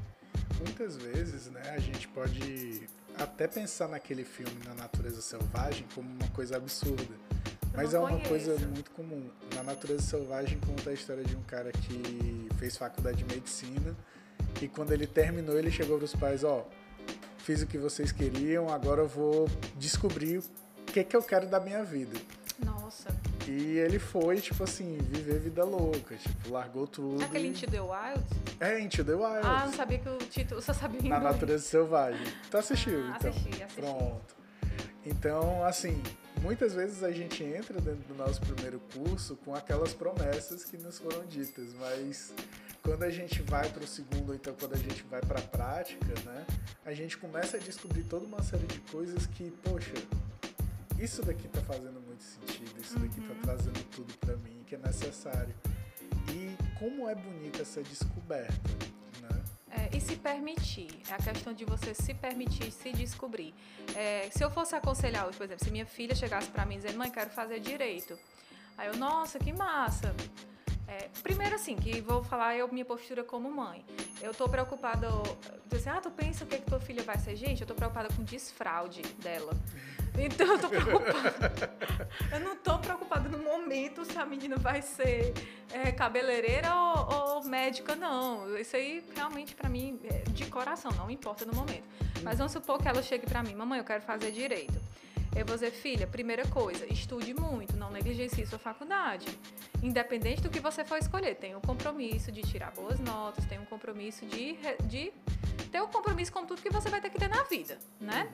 Muitas vezes, né, a gente pode até pensar naquele filme Na Natureza Selvagem como uma coisa absurda. Mas é uma coisa muito comum. Na Natureza Selvagem conta a história de um cara que fez faculdade de medicina e quando ele terminou, ele chegou para os pais, ó, fiz o que vocês queriam, agora eu vou descobrir que que eu quero da minha vida. Nossa. E ele foi, tipo assim, viver vida louca, tipo, largou tudo. Aquele e... Into the Wild? É, Into the Wild. Ah, não sabia que o título, só sabia Na inglês. natureza selvagem. Tu assistiu, Ah, então? assisti, assisti. Pronto. Então, assim, muitas vezes a gente entra dentro do nosso primeiro curso com aquelas promessas que nos foram ditas, mas quando a gente vai para o segundo, ou então quando a gente vai para a prática, né, a gente começa a descobrir toda uma série de coisas que, poxa, isso daqui tá fazendo muito sentido, isso daqui tá Uhum. trazendo tudo para mim que é necessário. E como é bonita essa descoberta, né? É, e se permitir. É a questão de você se permitir, se descobrir. É, se eu fosse aconselhar hoje, por exemplo, se minha filha chegasse para mim dizendo, mãe, quero fazer direito. Aí eu, nossa, que massa. É, primeiro assim, que vou falar eu minha postura como mãe. Eu tô preocupada, dizer, ah, tu pensa o que, que tua filha vai ser? Gente, eu tô preocupada com desfraude dela. Então eu tô preocupada. eu não tô preocupada no momento se a menina vai ser é, cabeleireira ou, ou médica, não. Isso aí realmente pra mim é de coração, não importa no momento. Mas vamos supor que ela chegue pra mim, mamãe, eu quero fazer direito. Eu vou dizer, filha, primeira coisa, estude muito, não negligencie sua faculdade. Independente do que você for escolher, tem um compromisso de tirar boas notas, tem um compromisso de, de ter um compromisso com tudo que você vai ter que ter na vida, né?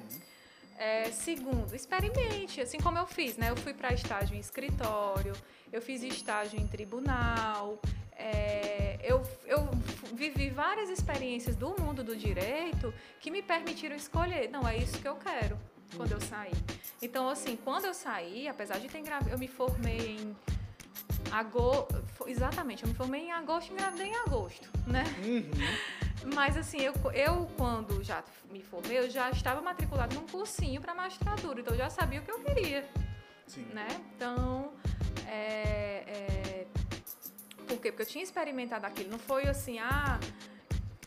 É, segundo, experimente, assim como eu fiz, né? Eu fui para estágio em escritório, eu fiz estágio em tribunal, é, eu, eu vivi várias experiências do mundo do direito que me permitiram escolher. Não, é isso que eu quero quando eu saí. Então, assim, quando eu saí, apesar de ter engravidado, eu me formei em agosto. Exatamente, eu me formei em agosto e engravidei em agosto, né? Uhum. Mas assim, eu, eu quando já me formei, eu já estava matriculada num cursinho para magistratura, então eu já sabia o que eu queria, Sim. né? Então, é, é, por quê? Porque eu tinha experimentado aquilo, não foi assim, ah,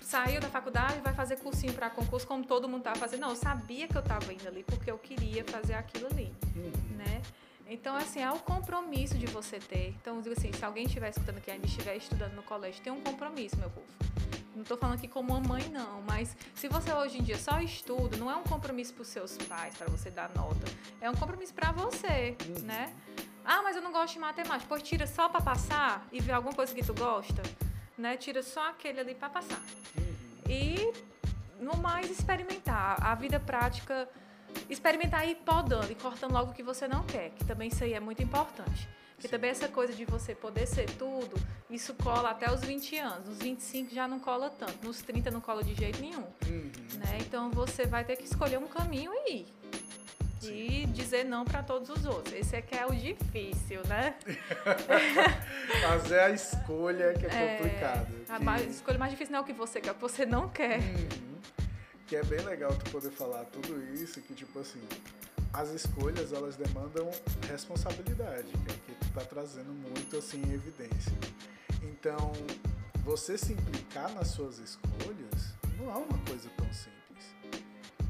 saiu da faculdade, vai fazer cursinho para concurso como todo mundo estava fazendo. Não, eu sabia que eu estava indo ali porque eu queria fazer aquilo ali, Uhum. né? Então, assim, é o compromisso de você ter. Então, eu digo assim, se alguém estiver escutando aqui, ainda estiver estudando no colégio, tem um compromisso, meu povo. Não estou falando aqui como uma mãe, não, mas se você hoje em dia só estuda, não é um compromisso para os seus pais, para você dar nota. É um compromisso para você, Uhum. né? Ah, mas eu não gosto de matemática. Pois tira só para passar e ver alguma coisa que tu gosta, né? Tira só aquele ali para passar. E no mais experimentar. A vida prática, experimentar e ir podando e cortando logo o que você não quer, que também isso aí é muito importante. Porque também essa coisa de você poder ser tudo, isso cola até os 20 anos. Nos 25 já não cola tanto, nos 30 não cola de jeito nenhum. Uhum. Né? Então você vai ter que escolher um caminho e ir. E dizer não para todos os outros. Esse é que é o difícil, né? Fazer a escolha que é, complicado. A que- mais- escolha mais difícil não é o que você quer, é o que você não quer. Uhum. Que é bem legal tu poder falar tudo isso, que tipo assim, as escolhas elas demandam responsabilidade, que é o que tu tá trazendo muito assim em evidência. Então, você se implicar nas suas escolhas não é uma coisa tão simples.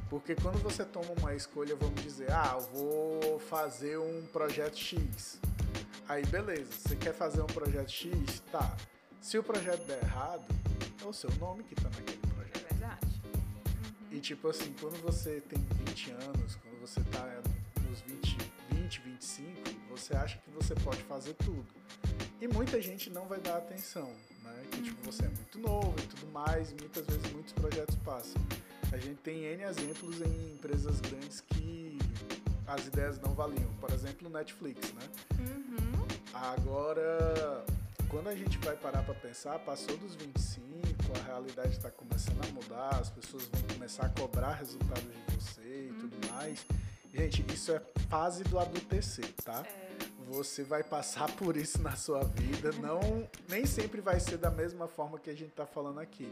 Porque quando você toma uma escolha, vamos dizer, ah, eu vou fazer um projeto X. Aí beleza, você quer fazer um projeto X? Tá. Se o projeto der errado, é o seu nome que tá naquele É projeto. verdade. E tipo assim, quando você tem 20 anos, quando você tá nos 20, 20, 25, você acha que você pode fazer tudo. E muita gente não vai dar atenção, né? Que tipo, você é muito novo e tudo mais, e muitas vezes muitos projetos passam. A gente tem N exemplos em empresas grandes que as ideias não valiam. Por exemplo, Netflix, né? Uhum. Agora, quando a gente vai parar para pensar, passou dos 25, a realidade está começando a mudar, as pessoas vão começar a cobrar resultados de você e tudo mais. Gente, isso é fase do adultecer, tá? É. Você vai passar por isso na sua vida, não nem sempre vai ser da mesma forma que a gente tá falando aqui.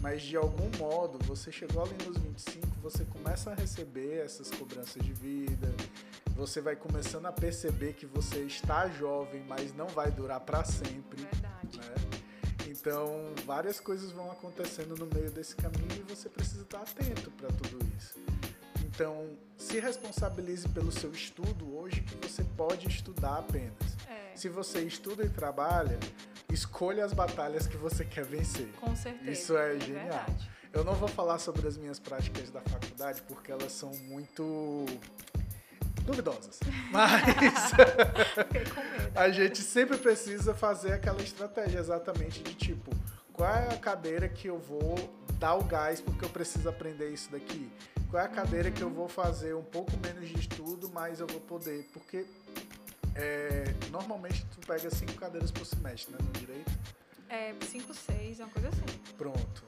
Mas de algum modo, você chegou ali nos 25, você começa a receber essas cobranças de vida, você vai começando a perceber que você está jovem, mas não vai durar para sempre, Verdade. né? Então, várias coisas vão acontecendo no meio desse caminho e você precisa estar atento para tudo isso. Então, se responsabilize pelo seu estudo hoje, que você pode estudar apenas. É, Se você estuda e trabalha, escolha as batalhas que você quer vencer. com certeza. Isso é genial. verdade. Eu não vou falar sobre as minhas práticas da faculdade porque elas são muito duvidosas. Mas a gente sempre precisa fazer aquela estratégia exatamente de tipo, qual é a cadeira que eu vou dar o gás porque eu preciso aprender isso daqui? Qual é a cadeira que eu vou fazer um pouco menos de estudo, mas eu vou poder? Porque é, normalmente tu pega cinco cadeiras por semestre, né, no direito? É, cinco, seis, é uma coisa assim. Pronto.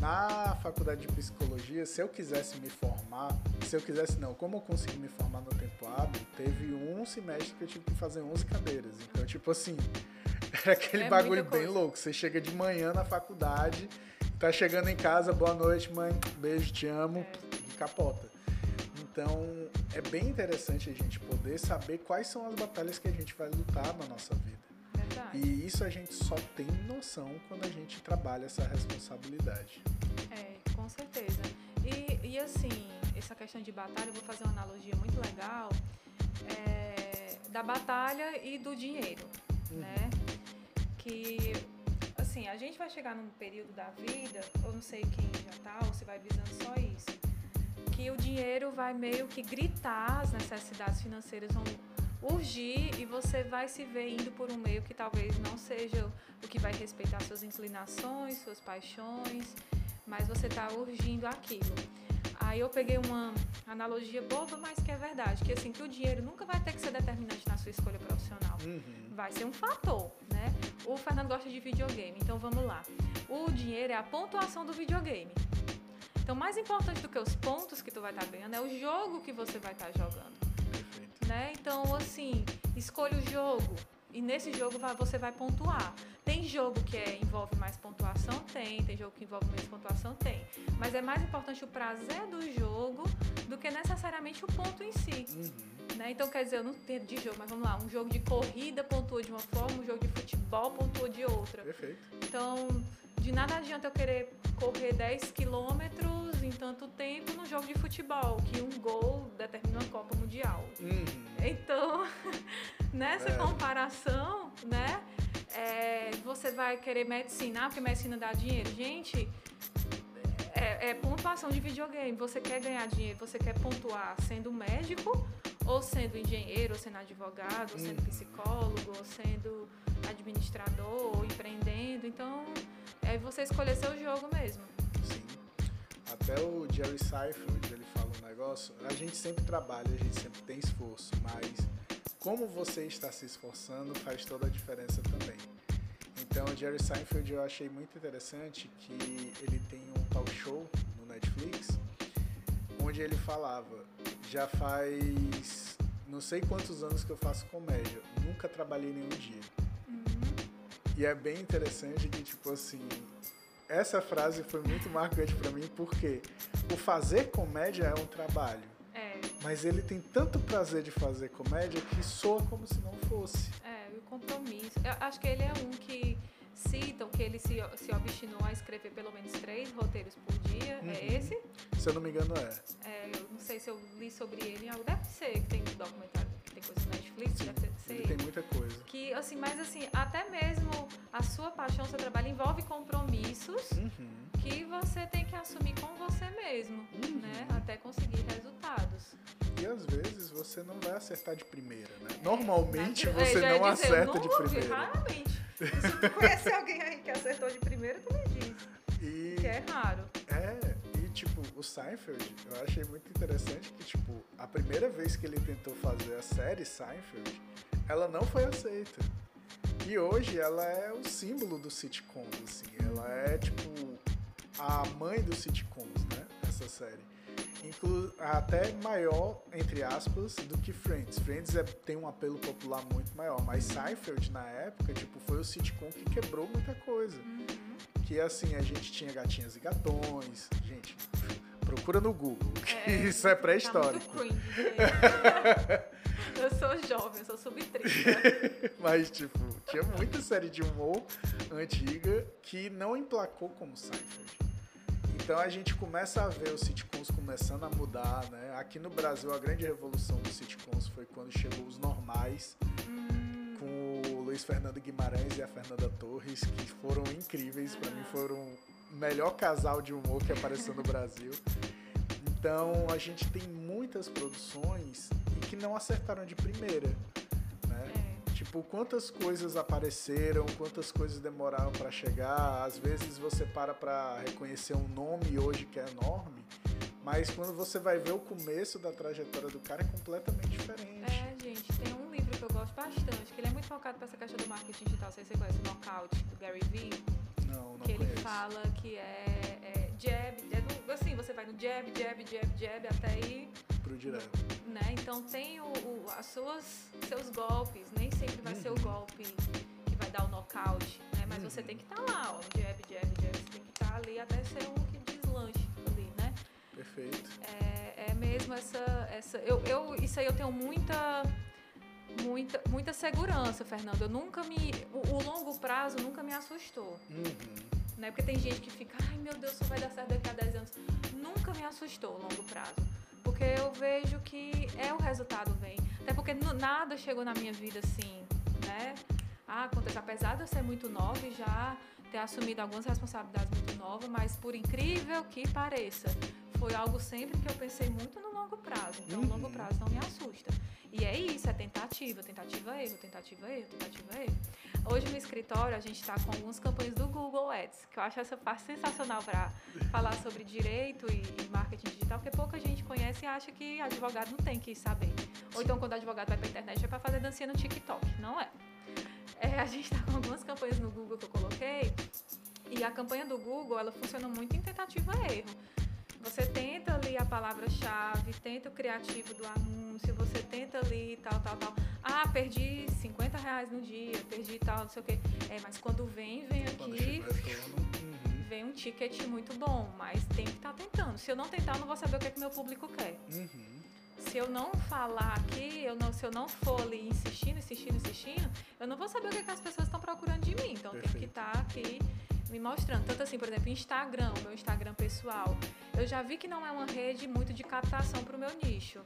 Na faculdade de psicologia, se eu quisesse me formar, se eu quisesse não, como eu consegui me formar no tempo hábil, teve um semestre que eu tive que fazer 11 cadeiras. Então, tipo assim, era aquele é bagulho bem louco. Você chega de manhã na faculdade, tá chegando em casa, boa noite, mãe, beijo, te amo, e capota. Então, é bem interessante a gente poder saber quais são as batalhas que a gente vai lutar na nossa vida. Verdade. E isso a gente só tem noção quando a gente trabalha essa responsabilidade. É, com certeza. E, e assim, essa questão de batalha, eu vou fazer uma analogia muito legal é, da batalha e do dinheiro, uhum. né? Que assim, a gente vai chegar num período da vida, eu não sei quem já tá, ou se vai visando só isso, que o dinheiro vai meio que gritar, as necessidades financeiras vão urgir e você vai se ver indo por um meio que talvez não seja o que vai respeitar suas inclinações, suas paixões, mas você está urgindo aquilo. Aí eu peguei uma analogia boba, mas que é verdade, que assim, que o dinheiro nunca vai ter que ser determinante na sua escolha profissional. Uhum. Vai ser um fator, né? O Fernando gosta de videogame, então vamos lá. O dinheiro é a pontuação do videogame. Então, mais importante do que os pontos que tu vai estar tá ganhando é o jogo que você vai estar tá jogando né? Então, assim, escolha o jogo e nesse jogo você vai pontuar. Tem jogo que é, envolve mais pontuação? Tem. Tem jogo que envolve menos pontuação? Tem. Mas é mais importante o prazer do jogo do que necessariamente o ponto em si. Uhum. Né? Então, quer dizer, eu não entendo de jogo, mas vamos lá. Um jogo de corrida pontua de uma forma, um jogo de futebol pontua de outra. Perfeito. Então, de nada adianta eu querer correr 10 quilômetros em tanto tempo no jogo de futebol, que um gol determina uma Copa Mundial. Uhum. Então, nessa é. comparação, né, é, você vai querer medicina, porque medicina dá dinheiro. Gente, é, é, pontuação de videogame. Você quer ganhar dinheiro, você quer pontuar sendo médico, ou sendo engenheiro, ou sendo advogado, ou sendo uhum. psicólogo, ou sendo administrador, ou empreendendo. Então, é você escolher seu jogo mesmo. Sim. Até o Jerry Seinfeld, ele fala um negócio, a gente sempre trabalha, a gente sempre tem esforço, mas como você está se esforçando faz toda a diferença também. Então, o Jerry Seinfeld eu achei muito interessante que ele tem um talk show no Netflix, onde ele falava, já faz não sei quantos anos que eu faço comédia, nunca trabalhei nenhum dia. E é bem interessante que, tipo assim, essa frase foi muito marcante para mim porque o fazer comédia é um trabalho. É. Mas ele tem tanto prazer de fazer comédia que soa como se não fosse. É, o compromisso. Eu acho que ele é um que citam que ele se, se obstinou a escrever pelo menos três roteiros por dia. É uhum. É esse? Se eu não me engano, é. é. Eu não sei se eu li sobre ele. Deve ser que tem documentário tem coisas no Netflix, Sim, deve ser. Tem muita coisa. Que, assim, mas assim, até mesmo a sua paixão, o seu trabalho envolve compromissos uhum. que você tem que assumir com você mesmo, uhum. né? Até conseguir resultados. E às vezes você não vai acertar de primeira, né? É, Normalmente você não dizer, acerta de primeira. Raramente. se tu conhece alguém aí que acertou de primeira, tu me diz. E... Que é raro. É, tipo, o Seinfeld, eu achei muito interessante que, tipo, a primeira vez que ele tentou fazer a série Seinfeld, ela não foi aceita. E hoje ela é o símbolo do sitcoms, assim. Ela é, tipo, a mãe dos sitcoms, né? Essa série. Inclu até maior, entre aspas, do que Friends. Friends é, tem um apelo popular muito maior, mas Seinfeld, na época, tipo, foi o sitcom que quebrou muita coisa. Uhum que assim, a gente tinha gatinhas e gatões. Gente, procura no Google, que é, isso é pré-histórico. Tá eu sou jovem, eu sou sub-30. Mas, tipo, tinha muita série de humor antiga que não emplacou como Seinfeld. Então a gente começa a ver os sitcoms começando a mudar, né? Aqui no Brasil a grande revolução dos sitcoms foi quando chegou os normais. Hum Luiz Fernando Guimarães e a Fernanda Torres, que foram incríveis, para mim foram o melhor casal de humor que apareceu no Brasil. Então a gente tem muitas produções e que não acertaram de primeira. Né? É. Tipo, quantas coisas apareceram, quantas coisas demoraram para chegar. Às vezes você para para reconhecer um nome hoje que é enorme, mas quando você vai ver o começo da trajetória do cara é completamente diferente. É, gosto bastante, que ele é muito focado para essa questão do marketing digital. Sei se você conhece o Knockout, do Gary Vee. Não, não que ele conheço. fala que é, é jab, é assim, você vai no jab, jab, jab, jab, até ir Pro direto. né? Então tem o, o- as suas seus golpes, nem sempre vai ser o Uhum. golpe que vai dar o nocaute, né? Mas você Uhum. tem que estar lá, ó, jab, jab, jab, você tem que estar ali até ser um que deslanche ali, né? Perfeito. É, é mesmo essa, essa eu, eu, isso aí eu tenho muita muita muita segurança, Fernando. Eu nunca me o, o longo prazo nunca me assustou, Uhum. né? Porque tem gente que fica, ai meu Deus, só vai dar certo daqui a 10 anos. Nunca me assustou o longo prazo. Porque eu vejo que é o resultado vem. Até porque nada chegou na minha vida assim, né? Ah, acontece, apesar de eu ser muito nova e já ter assumido algumas responsabilidades muito novas, mas por incrível que pareça, foi algo sempre que eu pensei muito no longo prazo. Então, o longo Uhum. prazo não me assusta. E é isso, é tentativa, tentativa, erro, tentativa, erro, tentativa, erro. Hoje no escritório a gente está com algumas campanhas do Google Ads, que eu acho essa parte sensacional para falar sobre direito e, e marketing digital, porque pouca gente conhece e acha que advogado não tem que saber. Ou então quando o advogado vai para a internet é para fazer dancinha no TikTok. Não é. É, a gente está com algumas campanhas no Google que eu coloquei e a campanha do Google ela funciona muito em tentativa e erro. Você tenta ali a palavra-chave, tenta o criativo do anúncio, você tenta ali tal, tal, tal. Ah, perdi 50 reais no dia, perdi tal, não sei o quê. É, mas quando vem, vem Quando aqui. Uhum. vem um ticket muito bom, mas tem que estar tentando. Se eu não tentar, eu não vou saber o que, é que meu público quer. Uhum. Se eu não falar aqui, eu não, se eu não for ali insistindo, insistindo, insistindo, eu não vou saber o que, é que as pessoas estão procurando de mim. Então tem que Perfeito. estar aqui me mostrando. Tanto assim, por exemplo, Instagram, meu Instagram pessoal. Eu já vi que não é uma rede muito de captação para o meu nicho.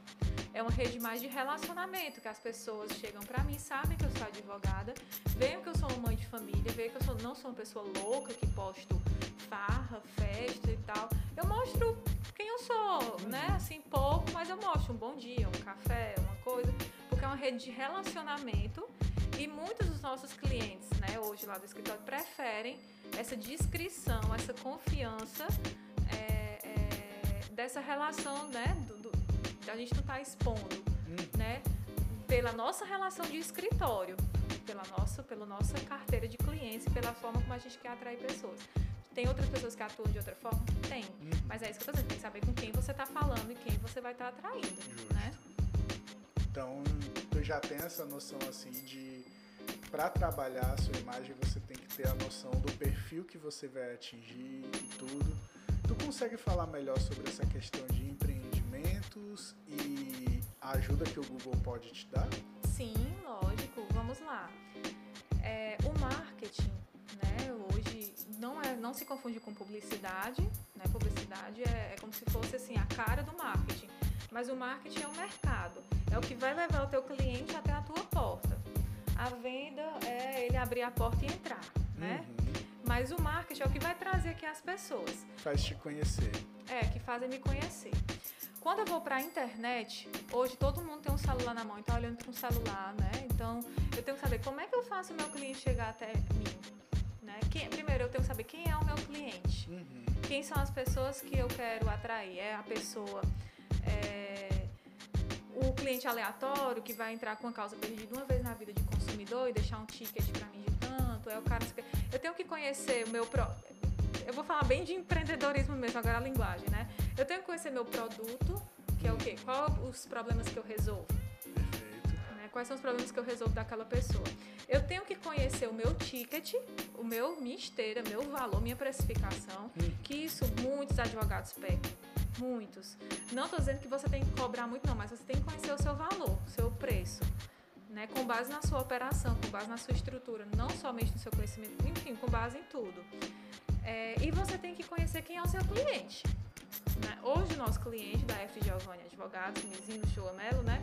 É uma rede mais de relacionamento, que as pessoas chegam para mim, sabem que eu sou advogada, veem que eu sou uma mãe de família, veem que eu sou- não sou uma pessoa louca que posto farra, festa e tal. Eu mostro quem eu sou, né? Assim, pouco, mas eu mostro um bom dia, um café, uma coisa, porque é uma rede de relacionamento e muitos dos nossos clientes, né, hoje lá do escritório, preferem essa descrição, essa confiança é, é, dessa relação, né, do, do- da gente não estar expondo, Uhum. né, pela nossa relação de escritório, pela nossa, pela nossa carteira de clientes pela forma como a gente quer atrair pessoas. Tem outras pessoas que atuam de outra forma? Tem. Uhum. Mas é isso que eu tô dizendo, tem que saber com quem você está falando e quem você vai estar atraindo, Justo. né? Então, tu já tem essa noção assim de para trabalhar a sua imagem, você tem que ter a noção do perfil que você vai atingir e tudo. Tu consegue falar melhor sobre essa questão de empreendimentos e a ajuda que o Google pode te dar? Sim, lógico. Vamos lá. É, o marketing, né, hoje não, é, não se confunde com publicidade. Né? Publicidade é, é como se fosse assim, a cara do marketing. Mas o marketing é o mercado. É o que vai levar o teu cliente até a tua porta. A venda é ele abrir a porta e entrar, né? Uhum. Mas o marketing é o que vai trazer aqui as pessoas. Faz te conhecer. É, que fazem me conhecer. Quando eu vou para a internet, hoje todo mundo tem um celular na mão e tá olhando para um celular, né? Então, eu tenho que saber como é que eu faço o meu cliente chegar até mim, né? Quem- primeiro, eu tenho que saber quem é o meu cliente. Uhum. Quem são as pessoas que eu quero atrair? É a pessoa... é, o cliente aleatório que vai entrar com a causa perdida uma vez na vida de consumidor e deixar um ticket para mim de tanto. É o cara... Eu tenho que conhecer o meu... Pro, eu vou falar bem de empreendedorismo mesmo, agora a linguagem, né? Eu tenho que conhecer meu produto, que é o quê? Qual os problemas que eu resolvo? Né? Quais são os problemas que eu resolvo daquela pessoa? Eu tenho que conhecer o meu ticket, o meu minha esteira, meu valor, minha precificação, Hum. que isso muitos advogados pecam. Muitos. Não estou dizendo que você tem que cobrar muito, não, mas você tem que conhecer o seu valor, o seu preço. Né, com base na sua operação, com base na sua estrutura, não somente no seu conhecimento, enfim, com base em tudo. É, e você tem que conhecer quem é o seu cliente. né? Hoje, o nosso cliente da F. Giovanni Advogados, Mizino Shoa Melo, né?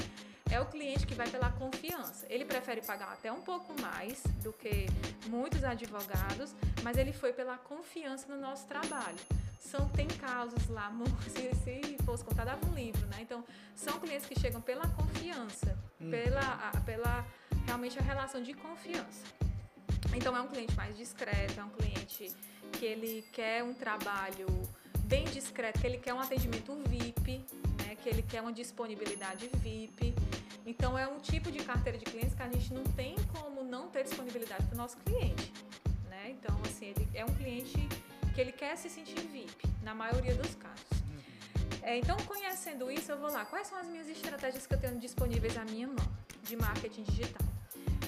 É o cliente que vai pela confiança. Ele prefere pagar até um pouco mais do que muitos advogados, mas ele foi pela confiança no nosso trabalho. São, tem casos lá, se, se fosse contar, dava um livro, né? Então, são clientes que chegam pela confiança, hum. pela, a, pela realmente a relação de confiança. Então é um cliente mais discreto, é um cliente que ele quer um trabalho bem discreto, que ele quer um atendimento VIP, né, que ele quer uma disponibilidade VIP. Então é um tipo de carteira de clientes que a gente não tem como não ter disponibilidade para o nosso cliente. Né? Então, assim, ele é um cliente que ele quer se sentir VIP, na maioria dos casos. É, então, conhecendo isso, eu vou lá. Quais são as minhas estratégias que eu tenho disponíveis à minha mão de marketing digital?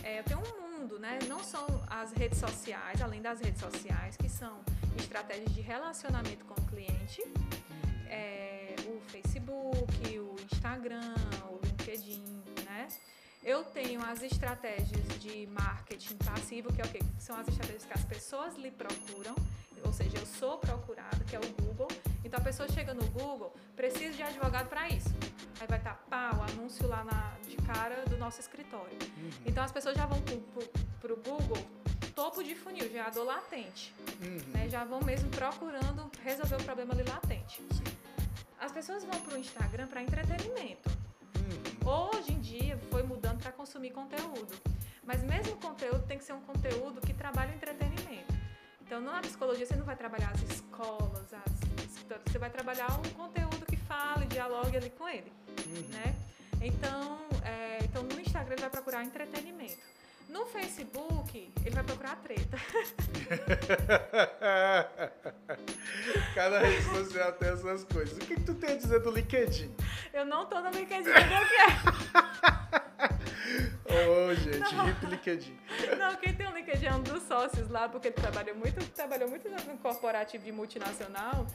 É, eu tenho um mundo, né? Não são as redes sociais, além das redes sociais, que são estratégias de relacionamento com o cliente. É, o Facebook, o Instagram, o LinkedIn, né? Eu tenho as estratégias de marketing passivo, que é o quê? São as estratégias que as pessoas lhe procuram, ou seja, eu sou procurado, que é o Google. Então a pessoa chega no Google, precisa de advogado para isso. Aí vai estar, pá, o anúncio lá na, de cara do nosso escritório. Uhum. Então as pessoas já vão para o Google, topo de funil, já é a dor latente. Uhum. Né? Já vão mesmo procurando resolver o problema ali latente. Sim. As pessoas vão para o Instagram para entretenimento. Uhum. Hoje em dia foi mudando para consumir conteúdo. Mas mesmo o conteúdo tem que ser um conteúdo que trabalha o entretenimento. Então, na psicologia, você não vai trabalhar as escolas, as, você vai trabalhar um conteúdo que fale, dialogue ali com ele. Uhum. Né? Então, é, então, no Instagram, ele vai procurar entretenimento. No Facebook, ele vai procurar treta. Cada rede social tem essas coisas. O que, que tu tem a dizer do LinkedIn? Eu não tô no LinkedIn, entendeu o que é? Ô, oh, gente, não. hip LinkedIn. Não, quem tem o LinkedIn é um dos sócios lá, porque ele trabalhou muito, trabalhou muito no corporativo de multinacional.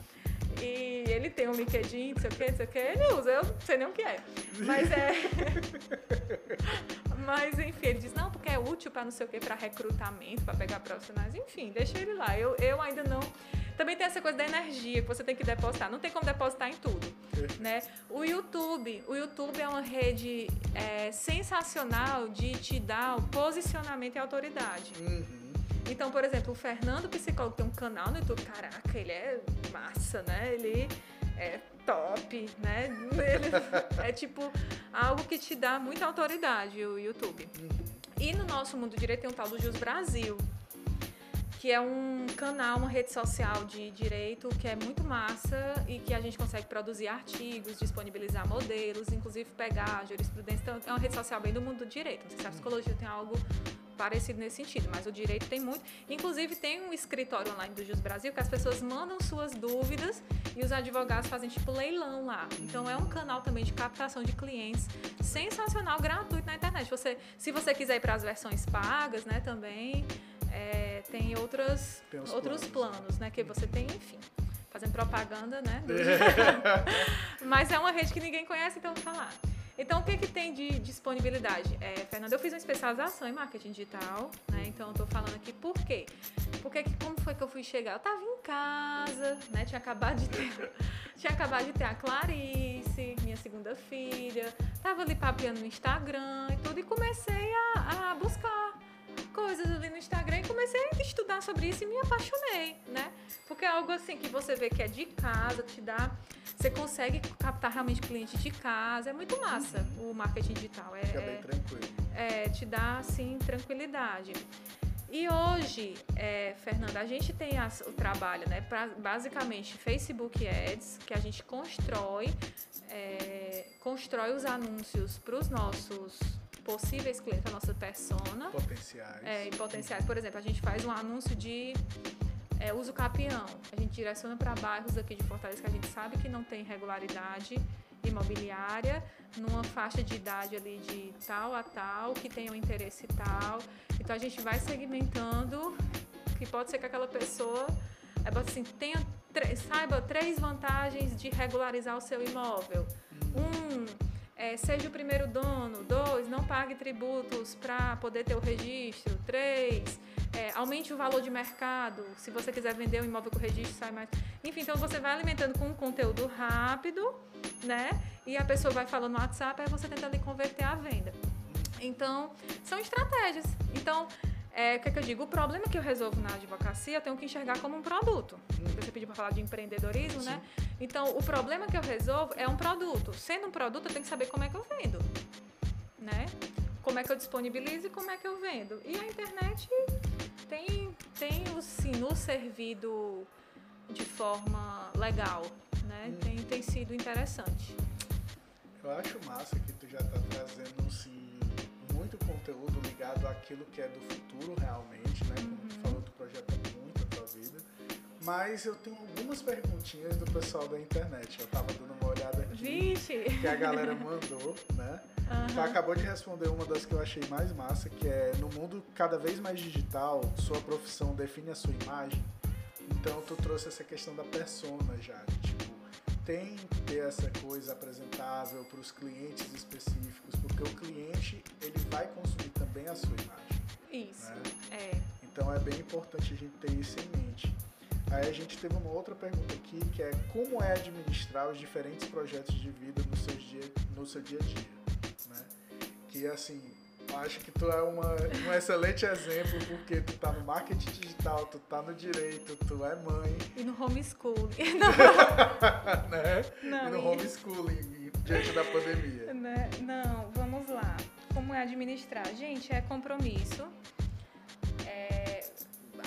E ele tem um LinkedIn, não sei o que, não sei o que, ele usa, eu não sei nem o que é. Mas é. Mas enfim, ele diz, não, porque é útil para não sei o que, para recrutamento, para pegar profissionais, enfim, deixa ele lá. Eu, eu ainda não. Também tem essa coisa da energia que você tem que depositar. Não tem como depositar em tudo, né? O YouTube, o YouTube é uma rede é, sensacional de te dar o posicionamento e autoridade. Uhum. Então, por exemplo, o Fernando Psicólogo tem um canal no YouTube, caraca, ele é massa, né? Ele é top, né? É tipo algo que te dá muita autoridade, o YouTube. E no nosso mundo direito tem um tal do Jus Brasil, que é um canal, uma rede social de direito que é muito massa e que a gente consegue produzir artigos, disponibilizar modelos, inclusive pegar jurisprudência. Então, é uma rede social bem do mundo do direito. Não sei se a psicologia tem algo parecido nesse sentido, mas o direito tem muito. Inclusive, tem um escritório online do Jus Brasil que as pessoas mandam suas dúvidas e os advogados fazem tipo leilão lá. Então, é um canal também de captação de clientes sensacional, gratuito na internet. Você, se você quiser ir para as versões pagas, né, também é, tem outras, tem outros planos, planos, né, que você tem, enfim fazendo propaganda, né? Mas é uma rede que ninguém conhece, então vou falar. Então, o que, que tem de disponibilidade? É, Fernanda, eu fiz uma especialização em marketing digital, né? Então, eu tô falando aqui por quê? Porque como foi que eu fui chegar? Eu tava em casa, né? Tinha acabado de ter, tinha acabado de ter a Clarice, minha segunda filha. Tava ali papeando no Instagram e tudo, e comecei a, a buscar coisas ali no Instagram e comecei a estudar sobre isso e me apaixonei, né? Porque é algo assim que você vê que é de casa, te dá. Você consegue captar realmente cliente de casa. É muito massa o marketing digital. É, Fica bem é, tranquilo. É, te dá, assim, tranquilidade. E hoje, é, Fernanda, a gente tem as, o trabalho, né? Pra, basicamente, Facebook Ads, que a gente constrói, é, constrói os anúncios para os nossos possíveis clientes, a nossa persona. Potenciais. É, e potenciais. Por exemplo, a gente faz um anúncio de é, uso capião. A gente direciona para bairros aqui de Fortaleza que a gente sabe que não tem regularidade imobiliária, numa faixa de idade ali de tal a tal, que tem um interesse tal. Então a gente vai segmentando, que pode ser que aquela pessoa é, assim, tenha, saiba três vantagens de regularizar o seu imóvel. Um, é, seja o primeiro dono. Dois, não pague tributos para poder ter o registro. Três, é, aumente o valor de mercado. Se você quiser vender um imóvel com registro, sai mais. Enfim, então você vai alimentando com um conteúdo rápido, né? E a pessoa vai falando no WhatsApp, aí você tenta ali converter a venda. Então, são estratégias. Então, É, o que, é que eu digo? O problema que eu resolvo na advocacia, eu tenho que enxergar como um produto. Você pediu para falar de empreendedorismo, né? Sim. né? Então, o problema que eu resolvo é um produto. Sendo um produto, eu tenho que saber como é que eu vendo, né? Como é que eu disponibilizo e como é que eu vendo. E a internet tem, tem sim, nos servido de forma legal, né? Hum. Tem, tem sido interessante. Eu acho massa que tu já está trazendo, sim, muito conteúdo ligado àquilo que é do futuro realmente, né? Como tu falou, tu projeta muito a tua vida. Mas eu tenho algumas perguntinhas do pessoal da internet. Eu tava dando uma olhada aqui. Vixe. Que a galera mandou, né? Uhum. Tu acabou de responder uma das que eu achei mais massa, que é no mundo cada vez mais digital, sua profissão define a sua imagem. Então tu trouxe essa questão da persona já, tipo, tem que ter essa coisa apresentável para os clientes específicos, porque o cliente ele vai consumir também a sua imagem. Isso. Né? É. Então é bem importante a gente ter isso em mente. Aí a gente teve uma outra pergunta aqui que é como é administrar os diferentes projetos de vida no seu dia, no seu dia a dia, né? Que assim, acho que tu é uma, um excelente exemplo, porque tu tá no marketing digital, tu tá no direito, tu é mãe. E no homeschooling. né? Não, e no e... homeschooling, diante da pandemia. Né? Não, vamos lá. Como é administrar? Gente, é compromisso. É...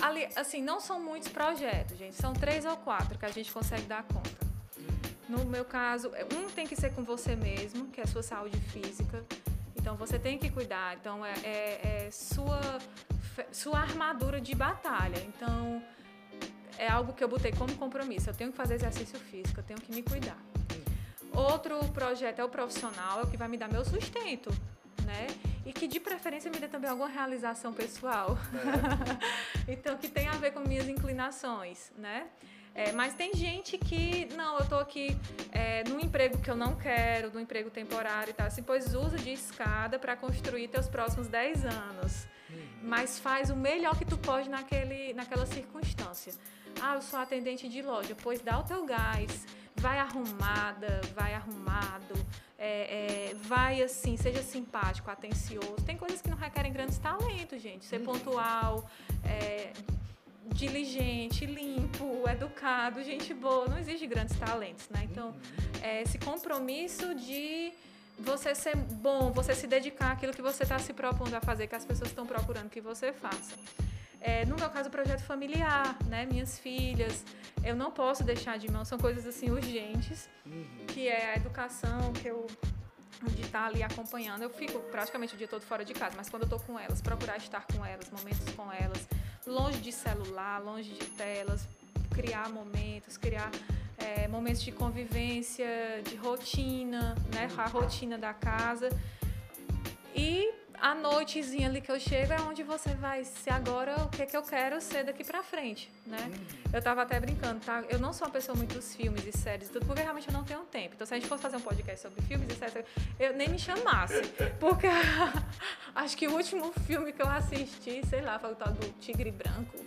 Ali, assim, não são muitos projetos, gente. São três ou quatro que a gente consegue dar conta. No meu caso, um tem que ser com você mesmo, que é a sua saúde física. Então você tem que cuidar. Então é, é, é sua, sua armadura de batalha. Então é algo que eu botei como compromisso. Eu tenho que fazer exercício físico, eu tenho que me cuidar. Outro projeto é o profissional, é o que vai me dar meu sustento, né? E que de preferência me dê também alguma realização pessoal. É. então, que tem a ver com minhas inclinações, né? É, mas tem gente que, não, eu tô aqui é, num emprego que eu não quero, num emprego temporário e tal, assim, pois usa de escada para construir teus próximos 10 anos. Uhum. Mas faz o melhor que tu pode naquele, naquela circunstância. Ah, eu sou atendente de loja, pois dá o teu gás, vai arrumada, vai arrumado, é, é, vai assim, seja simpático, atencioso. Tem coisas que não requerem grandes talentos, gente. Ser uhum. pontual, é, diligente, limpo, educado, gente boa. Não existe grandes talentos, né? Então, uhum. é esse compromisso de você ser bom, você se dedicar àquilo que você está se propondo a fazer, que as pessoas estão procurando que você faça. É, no meu caso, o projeto familiar, né? Minhas filhas, eu não posso deixar de mão, são coisas assim urgentes, uhum. que é a educação, que eu de estar tá ali acompanhando. Eu fico praticamente o dia todo fora de casa, mas quando eu estou com elas, procurar estar com elas, momentos com elas, longe de celular, longe de telas, criar momentos, criar é, momentos de convivência, de rotina, né? A rotina da casa. E a noitezinha ali que eu chego é onde você vai se agora o que é que eu quero ser daqui pra frente, né? Uhum. Eu tava até brincando, tá? Eu não sou uma pessoa muito dos filmes e séries e tudo, porque realmente eu não tenho tempo. Então se a gente fosse fazer um podcast sobre filmes e séries, eu nem me chamasse. Porque acho que o último filme que eu assisti, sei lá, foi o tal do Tigre Branco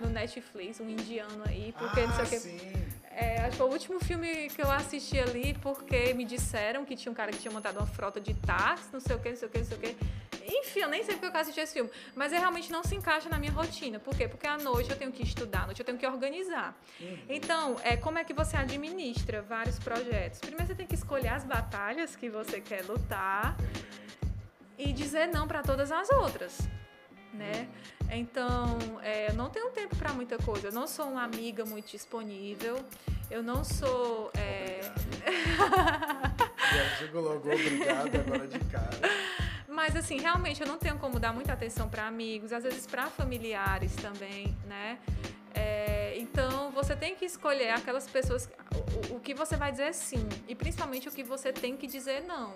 no Netflix, um indiano aí, porque ah, não sei o que. É, acho que foi o último filme que eu assisti ali, porque me disseram que tinha um cara que tinha montado uma frota de táxi, não sei o que, não sei o que, não sei o que. Enfim, eu nem sei porque eu assisti esse filme. Mas ele realmente não se encaixa na minha rotina. Por quê? Porque à noite eu tenho que estudar, à noite eu tenho que organizar. Uhum. Então, é, como é que você administra vários projetos? Primeiro você tem que escolher as batalhas que você quer lutar e dizer não para todas as outras. Né? Então, é, eu não tenho tempo para muita coisa. Eu não sou uma amiga muito disponível. Eu não sou. É... Já logo obrigado agora de cara. Mas assim, realmente eu não tenho como dar muita atenção para amigos, às vezes para familiares também, né? É, então você tem que escolher aquelas pessoas, o, o, que você vai dizer sim e principalmente o que você tem que dizer não,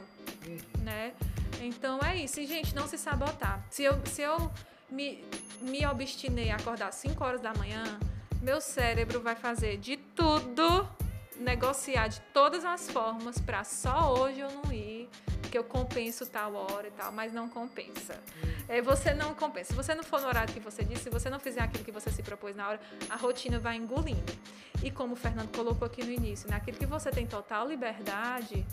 uhum. né? Então é isso. E gente, não se sabotar. Se eu, se eu me, me obstinei a acordar 5 horas da manhã, meu cérebro vai fazer de tudo, negociar de todas as formas para só hoje eu não ir que eu compenso tal hora e tal, mas não compensa. É, você não compensa. Se você não for no horário que você disse, se você não fizer aquilo que você se propôs na hora, a rotina vai engolindo. E como o Fernando colocou aqui no início, naquilo que você tem total liberdade,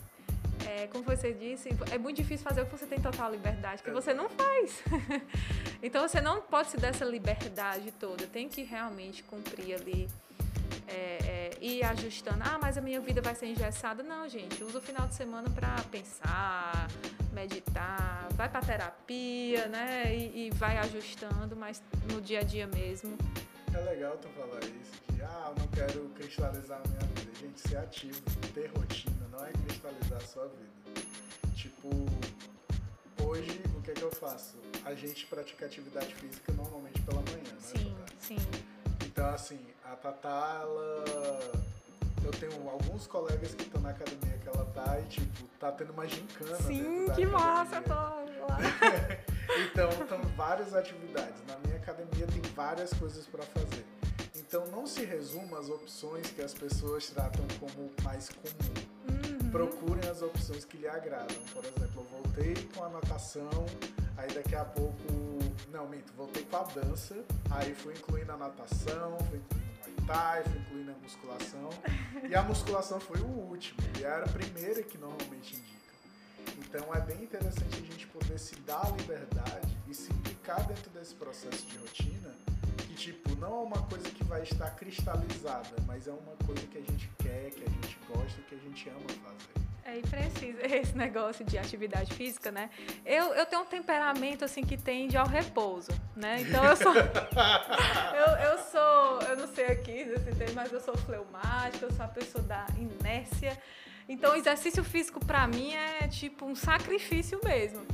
é, como você disse, é muito difícil fazer o que você tem total liberdade, que você não faz. então você não pode se dar essa liberdade toda, tem que realmente cumprir ali. É, é, ir ajustando, ah, mas a minha vida vai ser engessada. Não, gente, usa o final de semana para pensar, meditar, vai para terapia, né? E, e, vai ajustando, mas no dia a dia mesmo. É legal tu falar isso, de ah, eu não quero cristalizar a minha vida. Gente, ser ativo, ter rotina, não é cristalizar a sua vida. Tipo, hoje o que é que eu faço? A gente pratica atividade física normalmente pela manhã, né? Sim, sim. Então, assim, a Tatá, ela. Eu tenho alguns colegas que estão na academia que ela tá e, tipo, tá tendo uma gincana. Sim, que academia. massa, tô lá. então, estão várias atividades. Na minha academia tem várias coisas para fazer. Então, não se resuma às opções que as pessoas tratam como mais comum. Uhum. Procurem as opções que lhe agradam. Por exemplo, eu voltei com a natação, aí daqui a pouco. Não, minto, voltei com a dança, aí fui incluindo a natação, fui incluindo o Muay Thai, fui incluindo a musculação. e a musculação foi o último, e era a primeira que normalmente indica. Então é bem interessante a gente poder se dar liberdade e se implicar dentro desse processo de rotina tipo, não é uma coisa que vai estar cristalizada, mas é uma coisa que a gente quer, que a gente gosta, que a gente ama fazer. É, e precisa esse negócio de atividade física, né? Eu, eu tenho um temperamento, assim, que tende ao repouso, né? Então, eu sou... eu, eu sou... Eu não sei aqui se tem, mas eu sou fleumática, eu sou a pessoa da inércia. Então, exercício físico para mim é tipo um sacrifício mesmo.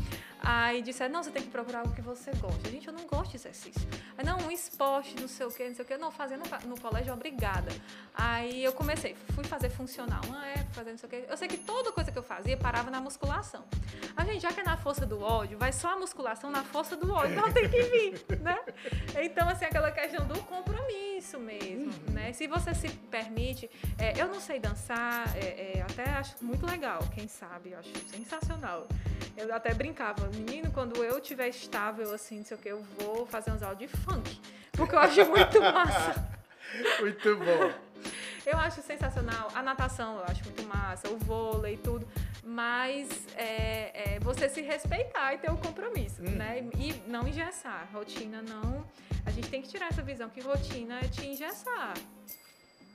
Aí disseram, não, você tem que procurar algo que você gosta. Gente, eu não gosto de exercício. Aí, não, um esporte, não sei o quê, não sei o quê. Não, fazia no, no colégio, obrigada. Aí eu comecei, fui fazer funcional. Uma é, fazer não sei o quê. Eu sei que toda coisa que eu fazia parava na musculação. A gente, já que é na força do ódio, vai só a musculação na força do ódio. Então tem que vir, né? Então, assim, aquela questão do compromisso mesmo, uhum. né? Se você se permite... É, eu não sei dançar, é, é, até acho muito legal, quem sabe, eu acho sensacional. Eu até brincava, menino, quando eu estiver estável, assim, não sei o que, eu vou fazer uns áudios de funk. Porque eu acho muito massa. muito bom. Eu acho sensacional. A natação eu acho muito massa, o vôlei e tudo. Mas é, é, você se respeitar e ter o compromisso, hum. né? E não engessar. Rotina não. A gente tem que tirar essa visão que rotina é te engessar.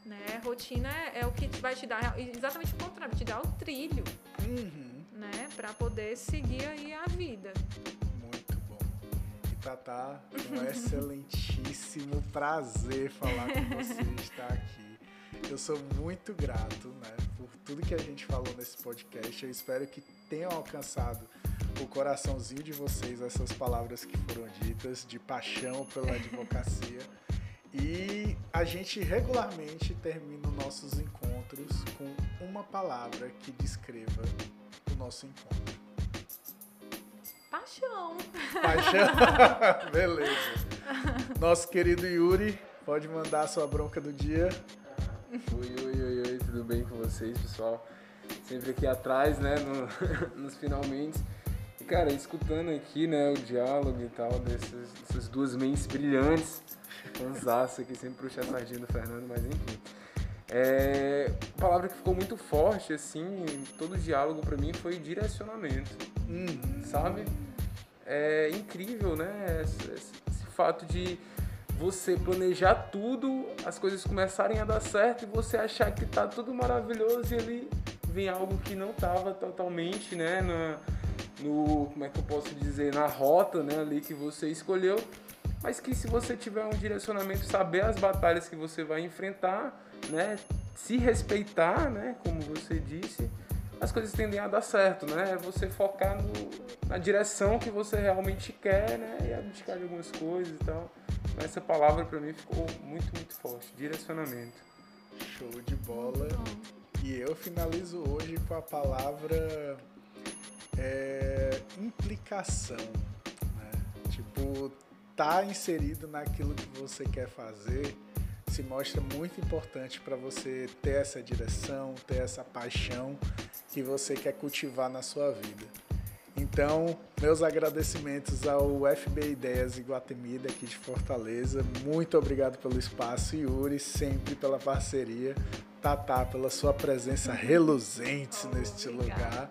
Né? Rotina é, é o que vai te dar exatamente o contrário, te dar o trilho. Uhum né, para poder seguir aí a vida. Muito bom. E Tatá, um excelentíssimo prazer falar com você estar aqui. Eu sou muito grato, né, por tudo que a gente falou nesse podcast. Eu espero que tenham alcançado o coraçãozinho de vocês essas palavras que foram ditas de paixão pela advocacia. E a gente regularmente termina nossos encontros com uma palavra que descreva nosso encontro? Paixão. Paixão? Beleza. Nosso querido Yuri, pode mandar a sua bronca do dia. Oi, oi, oi, oi, tudo bem com vocês, pessoal? Sempre aqui atrás, né, no, nos finalmente. E, cara, escutando aqui, né, o diálogo e tal dessas, dessas duas mentes brilhantes, fanzaço aqui, sempre puxar a sardinha do Fernando, mas enfim. É, a palavra que ficou muito forte, assim, em todo o diálogo para mim foi direcionamento, uhum. sabe? É incrível, né? Esse, esse, esse, fato de você planejar tudo, as coisas começarem a dar certo e você achar que tá tudo maravilhoso e ali vem algo que não tava totalmente, né? Na, no, como é que eu posso dizer, na rota, né? Ali que você escolheu, mas que se você tiver um direcionamento, saber as batalhas que você vai enfrentar, né, se respeitar, né, como você disse, as coisas tendem a dar certo, né? É você focar no, na direção que você realmente quer, né? E abdicar de algumas coisas e tal. Então, essa palavra para mim ficou muito, muito forte. Direcionamento. Show de bola. E eu finalizo hoje com a palavra é, implicação. Né? Tipo, tá inserido naquilo que você quer fazer se mostra muito importante para você ter essa direção, ter essa paixão que você quer cultivar na sua vida. Então, meus agradecimentos ao FB Ideias Iguatemi daqui de Fortaleza. Muito obrigado pelo espaço, Yuri, sempre pela parceria. Tatá, pela sua presença reluzente oh, neste lugar.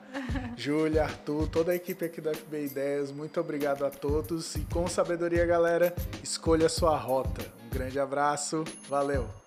Júlia, Arthur, toda a equipe aqui da FB Ideias, muito obrigado a todos. E com sabedoria, galera, escolha a sua rota. Um grande abraço, valeu!